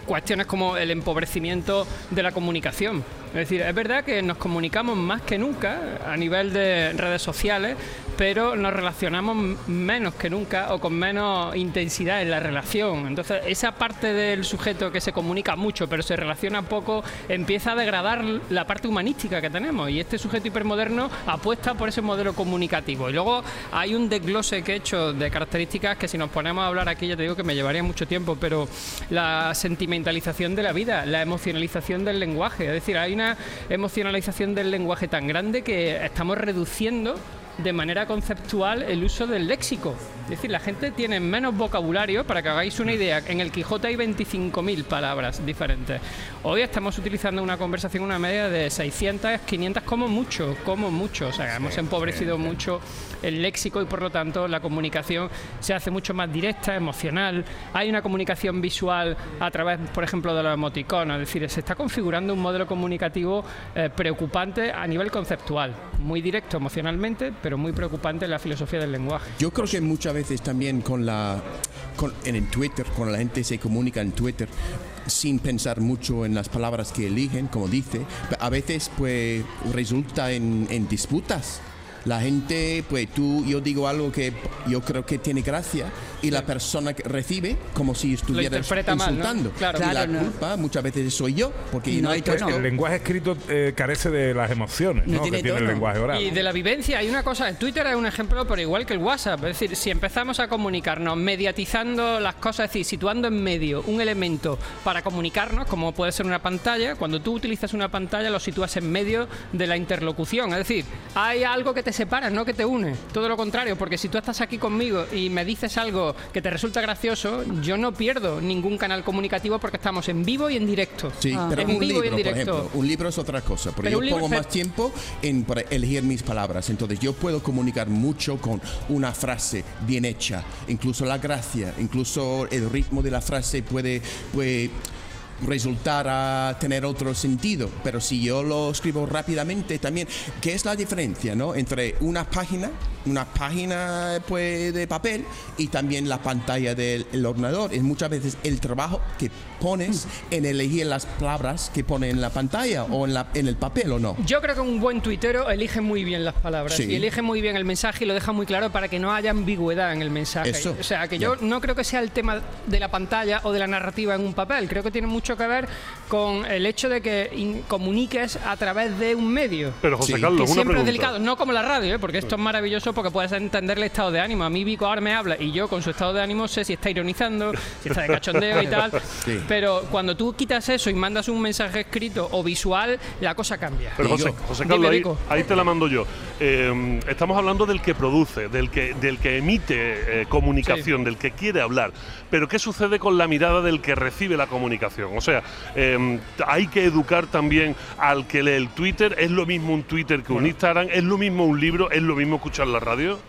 cuestiones como el empobrecimiento de la comunicación. Es decir, es verdad que nos comunicamos más que nunca a nivel de redes sociales, pero nos relacionamos menos que nunca o con menos intensidad en la relación. Entonces, esa parte del sujeto que se comunica mucho, pero se relaciona poco, empieza a degradar la parte humanística que tenemos. Y este sujeto hipermoderno apuesta por ese modelo comunicativo. Y luego hay un desglose que he hecho de características que si nos ponemos a hablar aquí, ya te digo que me llevaría mucho tiempo, pero la sentimentalización de la vida, la emocionalización del lenguaje. Es decir, hay una emocionalización del lenguaje tan grande que estamos reduciendo de manera conceptual el uso del léxico. Es decir, la gente tiene menos vocabulario, para que hagáis una idea, en el Quijote hay 25.000 palabras diferentes. Hoy estamos utilizando una conversación, una media de 600, 500 como mucho, como mucho. O sea, hemos empobrecido mucho el léxico y por lo tanto la comunicación se hace mucho más directa, emocional. Hay una comunicación visual a través, por ejemplo, de los emoticonos. Es decir, se está configurando un modelo comunicativo eh, preocupante a nivel conceptual, muy directo emocionalmente, pero muy preocupante la filosofía del lenguaje. Yo creo que muchas veces también con la con- en el Twitter, cuando la gente se comunica en Twitter sin pensar mucho en las palabras que eligen, como dice, a veces pues resulta en, en disputas. La gente, pues tú, yo digo algo que yo creo que tiene gracia y la persona que recibe como si estuviera interpreta mal, ¿no? insultando. Claro. y la Claro, no. culpa muchas veces soy yo, porque No no hay puesto- El lenguaje escrito eh, carece de las emociones No ¿no? tiene que tiene el tono. lenguaje oral. Y de la vivencia hay una cosa, el Twitter es un ejemplo, pero igual que el WhatsApp. Es decir, si empezamos a comunicarnos mediatizando las cosas, es decir, situando en medio un elemento para comunicarnos, como puede ser una pantalla, cuando tú utilizas una pantalla lo sitúas en medio de la interlocución. Es decir, hay algo que te separa, no que te une. Todo lo contrario, porque si tú estás aquí conmigo y me dices algo que te resulta gracioso, yo no pierdo ningún canal comunicativo porque estamos en vivo y en directo. Sí, pero en un vivo y en libro, por directo. ejemplo, un libro es otra cosa, porque Pero yo libro- pongo más tiempo en para elegir mis palabras, entonces yo puedo comunicar mucho con una frase bien hecha, incluso la gracia, incluso el ritmo de la frase puede, puede resultar a tener otro sentido, pero si yo lo escribo rápidamente también, ¿qué es la diferencia, no? Entre una página, una página pues de papel y también la pantalla del el ordenador, es muchas veces el trabajo que pones en elegir las palabras que pone en la pantalla o en, la, en el papel o no. Yo creo que un buen tuitero elige muy bien las palabras Sí. y elige muy bien el mensaje y lo deja muy claro para que no haya ambigüedad en el mensaje. Eso. O sea, que yo no creo que sea el tema de la pantalla o de la narrativa en un papel. Creo que tiene mucho que ver con el hecho de que comuniques a través de un medio. Pero José Sí. Carlos, que una siempre es delicado, no como la radio, ¿eh? porque esto es maravilloso porque puedes entender el estado de ánimo. A mí Vico ahora me habla y yo con su estado de ánimo sé si está ironizando, si está de cachondeo y tal. Sí. Pero cuando tú quitas eso y mandas un mensaje escrito o visual, la cosa cambia. Pero José. José Carlos, ahí te la mando yo. Eh, estamos hablando del que produce, del que, del que emite eh, comunicación, del que quiere hablar. Pero ¿qué sucede con la mirada del que recibe la comunicación? O sea, eh, hay que educar también al que lee el Twitter. ¿Es lo mismo un Twitter que un Instagram? ¿Es lo mismo un libro? ¿Es lo mismo escuchar la radio?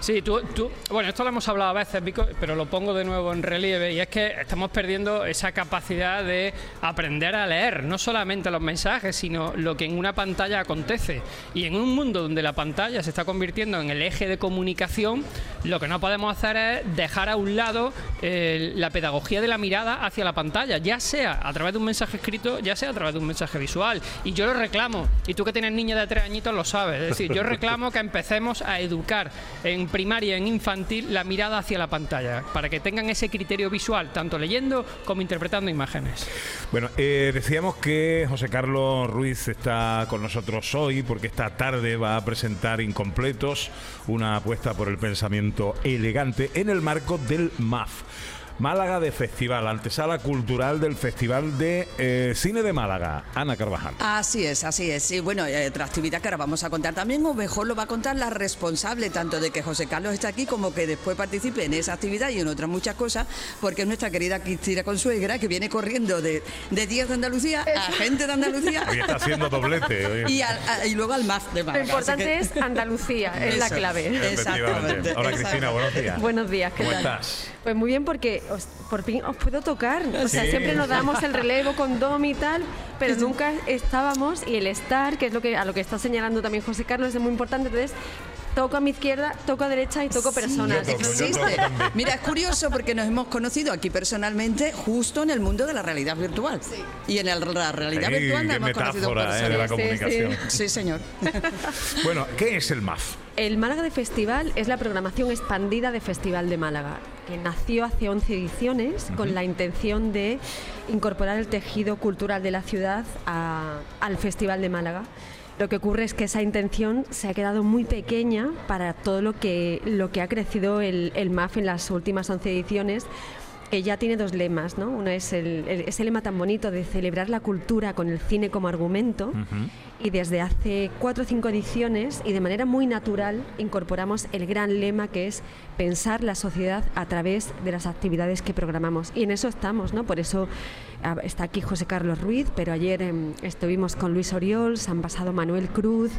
Sí, tú, tú- bueno, esto lo hemos hablado a veces, pero lo pongo de nuevo en relieve y es que estamos perdiendo esa capacidad de aprender a leer, no solamente los mensajes, sino lo que en una pantalla acontece. Y en un mundo donde la pantalla se está convirtiendo en el eje de comunicación, lo que no podemos hacer es dejar a un lado eh, la pedagogía de la mirada hacia la pantalla, ya sea a través de un mensaje escrito, ya sea a través de un mensaje visual. Y yo lo reclamo, y tú que tienes niña de tres añitos lo sabes, es decir, yo reclamo que empecemos a educar en primaria, en infantil, la mirada hacia la pantalla, para que tengan ese criterio visual, tanto leyendo como interpretando imágenes. Bueno, eh, decíamos que José Carlos Ruiz está con nosotros hoy porque esta tarde va a presentar Incompletos, una apuesta por el pensamiento elegante en el marco del MAF. Málaga de Festival, antesala cultural del Festival de eh, Cine de Málaga. Ana Carvajal. Así es, así es. Y bueno, eh, otra actividad que ahora vamos a contar también, o mejor lo va a contar la responsable, tanto de que José Carlos está aquí como que después participe en esa actividad y en otras muchas cosas, porque es nuestra querida Cristina Consuegra, que viene corriendo de, de Díaz de Andalucía a gente de Andalucía Hoy está haciendo doblete. hoy. y, al- a- y luego al MAF de Lo Málaga. importante Así que- es Andalucía, es la clave. Exactamente, Hola Cristina, buenos días. Buenos días, ¿qué ¿Cómo tal? estás? Pues muy bien porque os- por fin os puedo tocar. O sea, Sí. siempre nos damos el relevo con Domi y tal, pero nunca estábamos y el estar, que es lo que a lo que está señalando también José Carlos, es muy importante. Entonces, toco a mi izquierda, toco a derecha y toco personas. toco, Existe. Mira, es curioso porque nos hemos conocido aquí personalmente justo en el mundo de la realidad virtual. Y en el- la realidad virtual nos hemos conocido eh, de la Sí, sí, sí. comunicación. Sí, señor. Bueno, ¿qué es el MAF? El Málaga de Festival es la programación expandida de Festival de Málaga, que nació hace 11 ediciones con la intención de incorporar el tejido cultural de la ciudad a- al Festival de Málaga. Lo que ocurre es que esa intención se ha quedado muy pequeña para todo lo que, lo que ha crecido el, el MAF en las últimas 11 ediciones, que ya tiene dos lemas. ¿no? Uno es el, el- ese lema tan bonito de celebrar la cultura con el cine como argumento. Y desde hace cuatro o cinco ediciones y de manera muy natural incorporamos el gran lema que es pensar la sociedad a través de las actividades que programamos. Y en eso estamos, ¿no? Por eso está aquí José Carlos Ruiz, pero ayer em, estuvimos con Luis Oriol, se han pasado Manuel Cruz,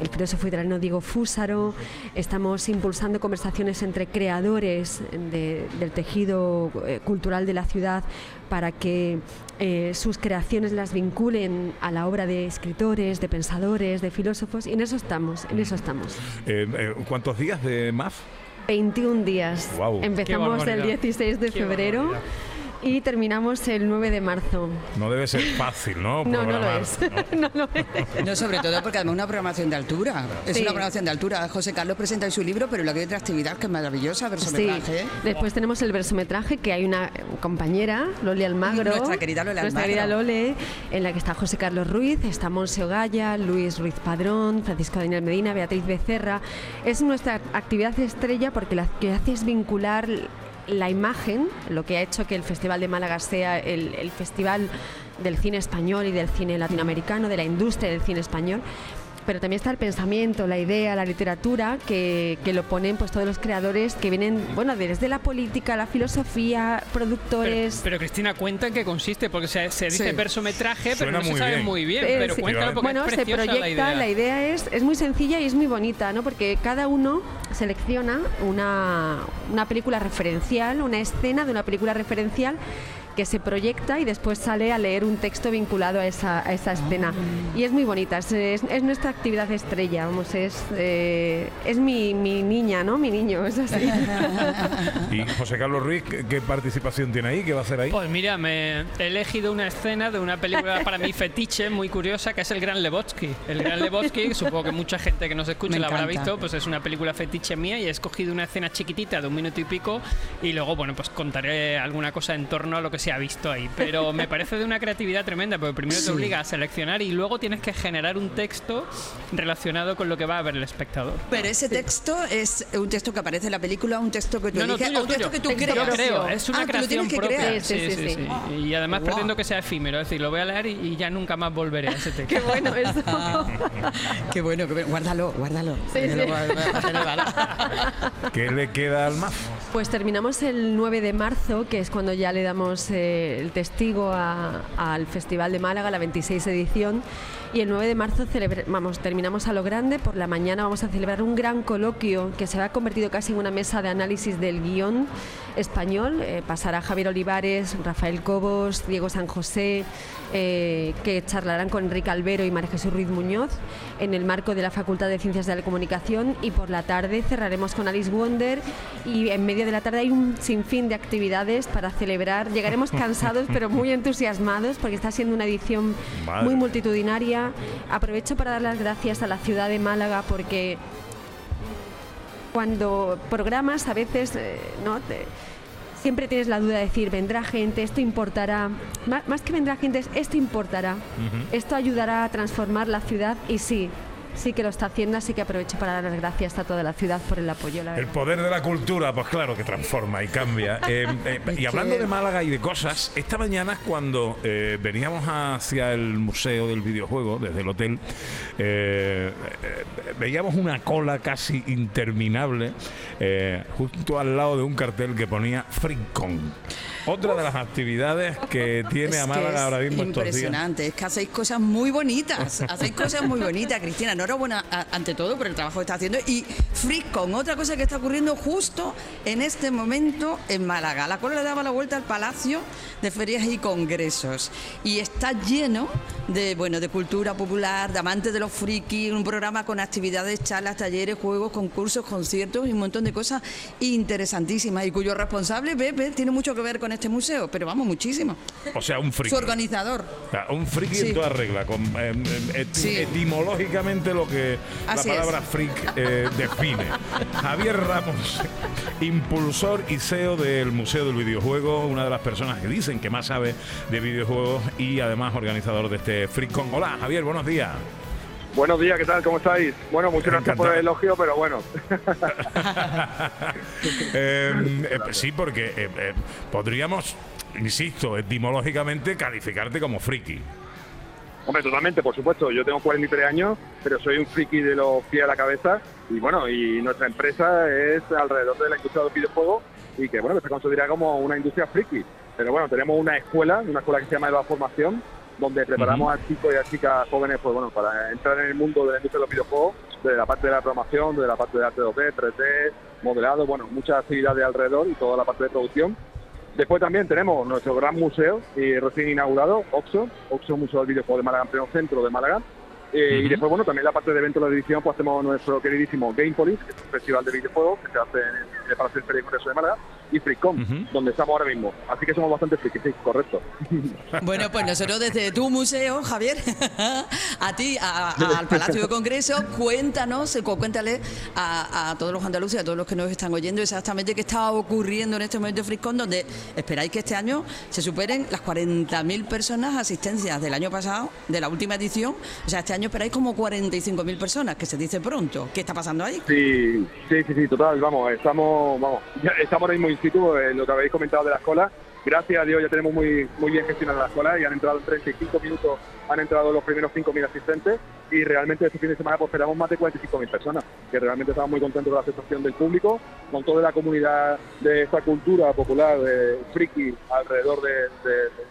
el filósofo italiano Diego Fúsaro. Estamos impulsando conversaciones entre creadores de- del tejido eh, cultural de la ciudad para que eh, sus creaciones las vinculen a la obra de escritores, de pensadores, de filósofos, y en eso estamos, en eso estamos. Eh, eh, ¿Cuántos días de MAF? 21 días. Qué Empezamos el barbaridad. 16 de Qué febrero barbaridad. Y terminamos el 9 de marzo. No debe ser fácil, ¿no? No, no lo es. ¿no? No lo es. No, sobre todo porque además es una programación de altura. Es Sí. una programación de altura. José Carlos presenta ahí su libro, pero luego hay otra actividad que es maravillosa, Sí. versometraje. Después tenemos el versometraje que hay una compañera, Loli Almagro. Nuestra querida Loli Nuestra Almagro. querida Lole, en la que está José Carlos Ruiz, está Monse Ogaya, Luis Ruiz Padrón, Francisco Daniel Medina, Beatriz Becerra. Es nuestra actividad estrella porque lo que hace es vincular la imagen, lo que ha hecho que el Festival de Málaga sea el, el festival del cine español y del cine latinoamericano, de la industria del cine español, pero también está el pensamiento, la idea, la literatura, que, que lo ponen pues todos los creadores que vienen, bueno, desde la política, la filosofía, productores. Pero Cristina, cuenta en qué consiste, porque se, se dice Sí. versometraje, pero Suena no se muy sabe bien. muy bien. Eh, pero sí. cuéntalo porque bueno, es se proyecta, la idea. es, es muy sencilla y es muy bonita, ¿no? Porque cada uno selecciona una, una película referencial, una escena de una película referencial que se proyecta y después sale a leer un texto vinculado a esa, a esa escena. Y es muy bonita, es, es- es nuestra actividad estrella, vamos, es, eh, es mi, mi niña, ¿no? Mi niño, es así. Y José Carlos Ruiz, ¿qué, qué participación tiene ahí? ¿Qué va a hacer ahí? Pues mira, me he elegido una escena de una película para mí fetiche muy curiosa que es El Gran Lebowski. El Gran Lebowski, supongo que mucha gente que nos escucha la habrá visto, pues es una película fetiche mía y he escogido una escena chiquitita de un minuto y pico y luego, bueno, pues contaré alguna cosa en torno a lo que se ha visto ahí. Pero me parece de una creatividad tremenda, porque primero Sí. te obliga a seleccionar y luego tienes que generar un texto relacionado con lo que va a ver el espectador. Pero ese texto es un texto que aparece en la película, un texto que tú No, no, eliges, tuyo, o un texto tuyo. que tú creas. Yo creo, es una Ah, creación que propia. crear. Sí, sí, sí. Y además Guau. pretendo que sea efímero, es decir, lo voy a leer y, ya nunca más volveré a ese texto. Qué bueno eso. Qué bueno, qué bueno. Guárdalo, guárdalo. Sí, sí. ¿Qué le queda al mazo? Pues terminamos el 9 de marzo, que es cuando ya le damos eh, el testigo al Festival de Málaga, la 26 edición. Y el 9 de marzo vamos, terminamos a lo grande. Por la mañana vamos a celebrar un gran coloquio que se ha convertido casi en una mesa de análisis del guion español. Eh, pasará Javier Olivares, Rafael Cobos, Diego San José, eh, que charlarán con Enrique Albero y María Jesús Ruiz Muñoz en el marco de la Facultad de Ciencias de la Comunicación. Y por la tarde cerraremos con Alice Wonder. Y en medio de la tarde hay un sinfín de actividades para celebrar. Llegaremos cansados, pero muy entusiasmados, porque está siendo una edición Madre muy multitudinaria. Aprovecho para dar las gracias a la ciudad de Málaga porque cuando programas a veces eh, no Te- siempre tienes la duda de decir vendrá gente esto importará Má- más, que vendrá gente es esto importará esto ayudará a transformar la ciudad y sí sí que lo está haciendo así que aprovecho para dar las gracias a toda la ciudad por el apoyo la El poder de la cultura, pues claro que transforma y cambia. Eh, eh, y hablando de Málaga y de cosas, esta mañana cuando eh, veníamos hacia el Museo del Videojuego, desde el hotel, veíamos una cola casi interminable justo al lado de un cartel que ponía FreeCon. Otra de las actividades que tiene Es a que Málaga es ahora mismo estos días. Impresionante, es que hacéis cosas muy bonitas, hacéis cosas muy bonitas, Cristina. Enhorabuena ante todo por el trabajo que está haciendo. Y FreeCon, otra cosa que está ocurriendo justo en este momento en Málaga. La cola le daba la vuelta al Palacio de Ferias y Congresos y está lleno de bueno de cultura popular, de amantes de los frikis, un programa con actividades, charlas, talleres, juegos, concursos, conciertos y un montón de cosas interesantísimas y cuyo responsable, Pepe, tiene mucho que ver con este museo, pero vamos, muchísimo. O sea, un friki. Su organizador. O sea, un friki Sí. en toda regla, con, eh, eti- Sí. etimológicamente lo que Así la es. palabra freak eh, define. Javier Ramos, impulsor y CEO del Museo del Videojuego, una de las personas que dicen que más sabe de videojuegos y además organizador de este FreakCon. Hola, Javier, buenos días. Buenos días, ¿qué tal? ¿Cómo estáis? Bueno, muchas gracias por el elogio, pero bueno. Eh, eh, sí, porque eh, podríamos, insisto, etimológicamente calificarte como friki. Hombre, totalmente, por supuesto. Yo tengo 43 años, pero soy un friki de los pies a la cabeza. Y bueno, y nuestra empresa es alrededor de la industria de los videojuegos y que bueno, que se considera como una industria friki. Pero bueno, tenemos una escuela, una escuela que se llama Eva Formación, donde preparamos a chicos y a chicas jóvenes pues bueno, para entrar en el mundo de la industria de los videojuegos, desde la parte de la programación, desde la parte de arte 2D, 3D, modelado, bueno, muchas actividades alrededor y toda la parte de producción. Después también tenemos nuestro gran museo y recién inaugurado, OXO, OXO Museo del Videojuego de Málaga, en pleno centro de Málaga. Eh, Y después, bueno, también la parte de eventos de edición, pues hacemos nuestro queridísimo Gamepolis, que es un festival de videojuegos que se hace en el Palacio Congreso de Málaga, y FreeCon, donde estamos ahora mismo. Así que somos bastante frikis, sí, correcto. Bueno, pues nosotros desde tu museo, Javier, a ti, a- a- al Palacio de Congreso, cuéntanos, eh, cu- cuéntale a, a todos los andaluces, a todos los que nos están oyendo exactamente qué está ocurriendo en este momento de Friscón, donde esperáis que este año se superen las 40.000 personas asistencias del año pasado, de la última edición. O sea, este año esperáis como 45.000 personas, que se dice pronto. ¿Qué está pasando ahí? Sí, sí, sí, sí, total, vamos, estamos, vamos, ya estamos ahora mismo situ, eh, lo que habéis comentado de la escuela, gracias a Dios ya tenemos muy, muy bien gestionada la escuela y han entrado en 35 minutos, han entrado los primeros 5.000 asistentes y realmente este fin de semana pues, esperamos más de 45.000 personas, que realmente estamos muy contentos de la aceptación del público, con toda la comunidad de esta cultura popular de friki alrededor de,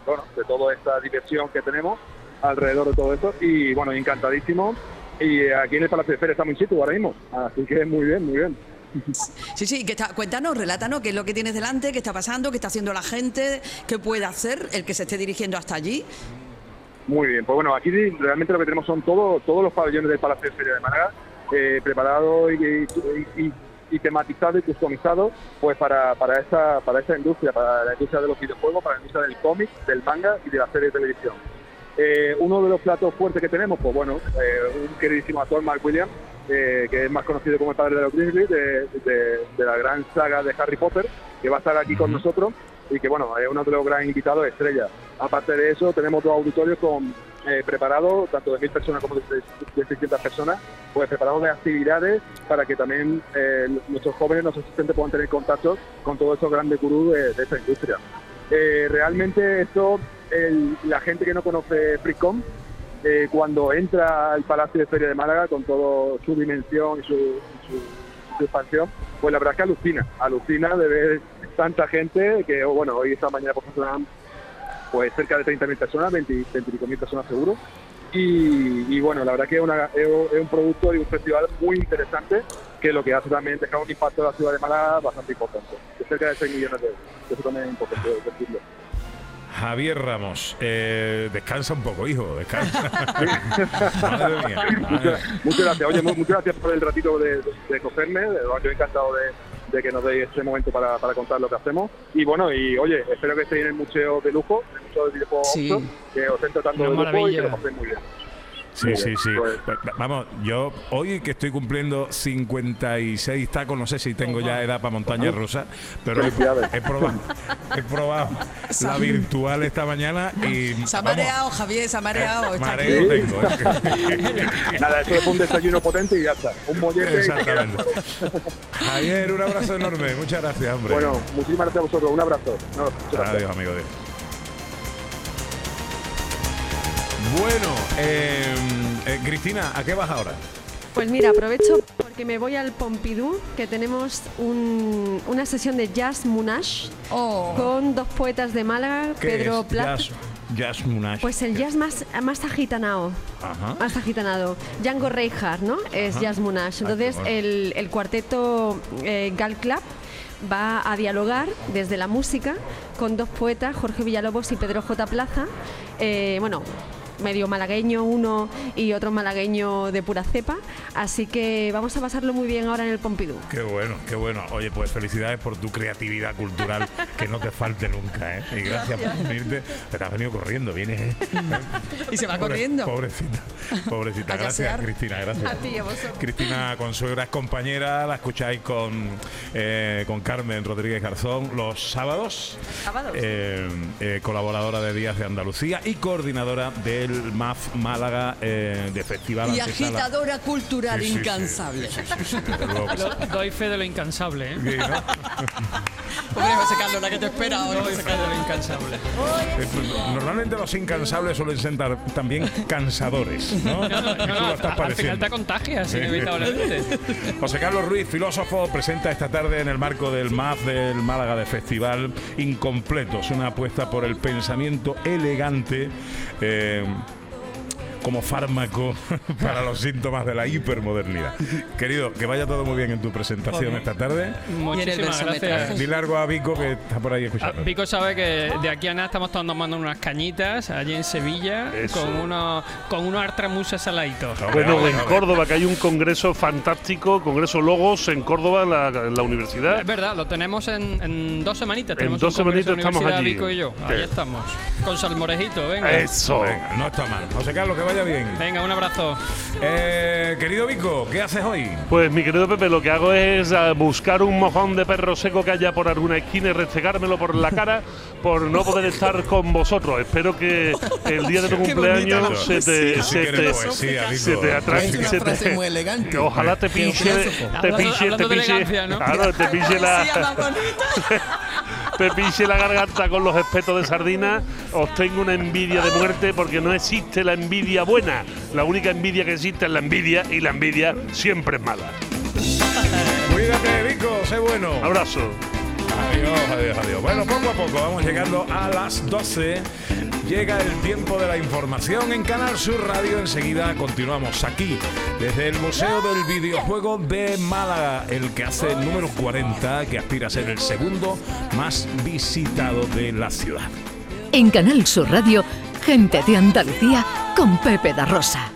bueno, de toda esta diversión que tenemos alrededor de todo esto. Y bueno, encantadísimo. Y aquí en el Palacio de Feria estamos in situ ahora mismo, así que muy bien, muy bien. Sí, sí, que está, cuéntanos, relátanos qué es lo que tienes delante, qué está pasando, qué está haciendo la gente, qué puede hacer el que se esté dirigiendo hasta allí. Muy bien, pues bueno, aquí realmente lo que tenemos son todo, todos los pabellones del Palacio de Feria de Málaga eh, preparados y, y, y, y tematizados y customizados pues para, para, esta, para esta industria, para la industria de los videojuegos, para la industria del cómic, del manga y de la serie de televisión. Eh, uno de los platos fuertes que tenemos, pues bueno, eh, un queridísimo actor, Mark Williams, eh, que es más conocido como el padre de los Grizzly, de, de, de, la gran saga de Harry Potter, que va a estar aquí con nosotros y que bueno, es uno de los gran invitados estrella. Aparte de eso, tenemos dos auditorios con eh, preparados, tanto de mil personas como de, de 600 personas, pues preparados de actividades para que también eh, nuestros jóvenes, nuestros asistentes puedan tener contacto con todos esos grandes gurús de, de esta industria. Eh, realmente esto, el, la gente que no conoce FreeCom, eh, cuando entra al Palacio de Feria de Málaga con toda su dimensión y su, su, expansión, pues la verdad es que alucina, alucina de ver tanta gente que, oh, bueno, hoy esta mañana por ejemplo pues cerca de 30.000 personas, 20, 25.000 personas seguro. Y, bueno, la verdad que es, es, un producto y un festival muy interesante que lo que hace también dejar un impacto en la ciudad de Málaga bastante importante, de cerca de 6 millones de euros. Eso también es importante decirlo. Javier Ramos, eh, descansa un poco, hijo, descansa. madre mía. Muchas gracias, oye, muchas gracias por el ratito de, de, de cogerme, yo encantado de, de, que nos deis este momento para, para, contar lo que hacemos. Y bueno, y oye, espero que estéis en el Museo de Lujo, en el Museo de Videojuegos sí. que os estén tratando de lujo y que lo paséis muy bien. Sí, sí, sí. Pues, Vamos, yo hoy que estoy cumpliendo 56 tacos, no sé si tengo ya edad para montaña rusa, pero he, he, probado, he probado la virtual esta mañana y. Se ha mareado, vamos, Javier, se ha mareado. Eh, mareo tengo. ¿eh? Nada, eso es un desayuno potente y ya está. Un mollete. Exactamente. Javier, un abrazo enorme. Muchas gracias, hombre. Bueno, muchísimas gracias a vosotros. Un abrazo. No, Adiós, amigo. Adiós. Bueno, eh, eh, Cristina, ¿a qué vas ahora? Pues mira, aprovecho porque me voy al Pompidou, que tenemos un, una sesión de jazz munash oh. con dos poetas de Málaga, Pedro Plaza. Jazz, jazz munash. Pues el jazz más, más agitanado. Ajá. Más agitanado. Django Reinhardt, ¿no? Es Ajá. jazz munash. Entonces, Ay, el, el, cuarteto eh, Gal Club va a dialogar desde la música con dos poetas, Jorge Villalobos y Pedro J. Plaza. Eh, bueno, medio malagueño uno y otro malagueño de pura cepa. Así que vamos a pasarlo muy bien ahora en el Pompidou. Qué bueno, qué bueno. Oye, pues felicidades por tu creatividad cultural, que no te falte nunca, ¿eh? Y gracias por venirte. Pero has venido corriendo, vienes. ¿eh? y se va Pobre, corriendo. Pobrecita, pobrecita. gracias, Cristina, gracias. A ti, a vosotros. Cristina Consuegra es compañera, la escucháis con, eh, con Carmen Rodríguez Garzón los sábados. Sábados. Eh, colaboradora de Días de Andalucía y coordinadora del MAF Málaga eh, de Festival Y agitadora cultural sí, sí, incansable. Sí, Doy fe de lo incansable, ¿eh? Carlos, la que te espera hoy. Lo incansable. Eh, pues, Normalmente los incansables suelen ser también cansadores, ¿no? No, no, no, no al final te contagias, inevitablemente. José Carlos Ruiz, filósofo, presenta esta tarde en el marco del MAF del Málaga de Festival Incompletos, una apuesta por el pensamiento elegante. Eh, como fármaco para los síntomas de la hipermodernidad. Querido, que vaya todo muy bien en tu presentación esta tarde. Muchísimas gracias. Di largo a Vico que está por ahí escuchando. Ah, Vico sabe que de aquí a nada estamos tomando unas cañitas allí en Sevilla Eso. con unos con unos artramusas saladitos. Bueno, en Córdoba que hay un congreso fantástico, congreso Logos en Córdoba en la, en la universidad. Es verdad, lo tenemos en, en dos semanitas. En tenemos dos semanitas estamos allí. Vico y yo. Ahí estamos. Con salmorejito, venga. Eso. Venga, no está mal. José Carlos, que vaya bien. Venga, un abrazo. Eh, querido Vico, ¿qué haces hoy? Pues mi querido Pepe, lo que hago es uh, buscar un mojón de perro seco que haya por alguna esquina y restregármelo por la cara por no poder estar con vosotros. Espero que el día de tu cumpleaños se te, se te, se te atrae. Se te, muy elegante. Ojalá te pinche, te pinche, te pinche, claro, te pinche la. me pinche la garganta con los espetos de sardina, os tengo una envidia de muerte porque no existe la envidia buena. La única envidia que existe es la envidia y la envidia siempre es mala. Cuídate, Vico, sé bueno. Abrazo. Adiós, adiós, adiós. Bueno, poco a poco vamos llegando a las 12. Llega el tiempo de la información en Canal Sur Radio. Enseguida continuamos aquí desde el Museo del Videojuego de Málaga, el que hace el número 40, que aspira a ser el segundo más visitado de la ciudad. En Canal Sur Radio, gente de Andalucía con Pepe da Rosa.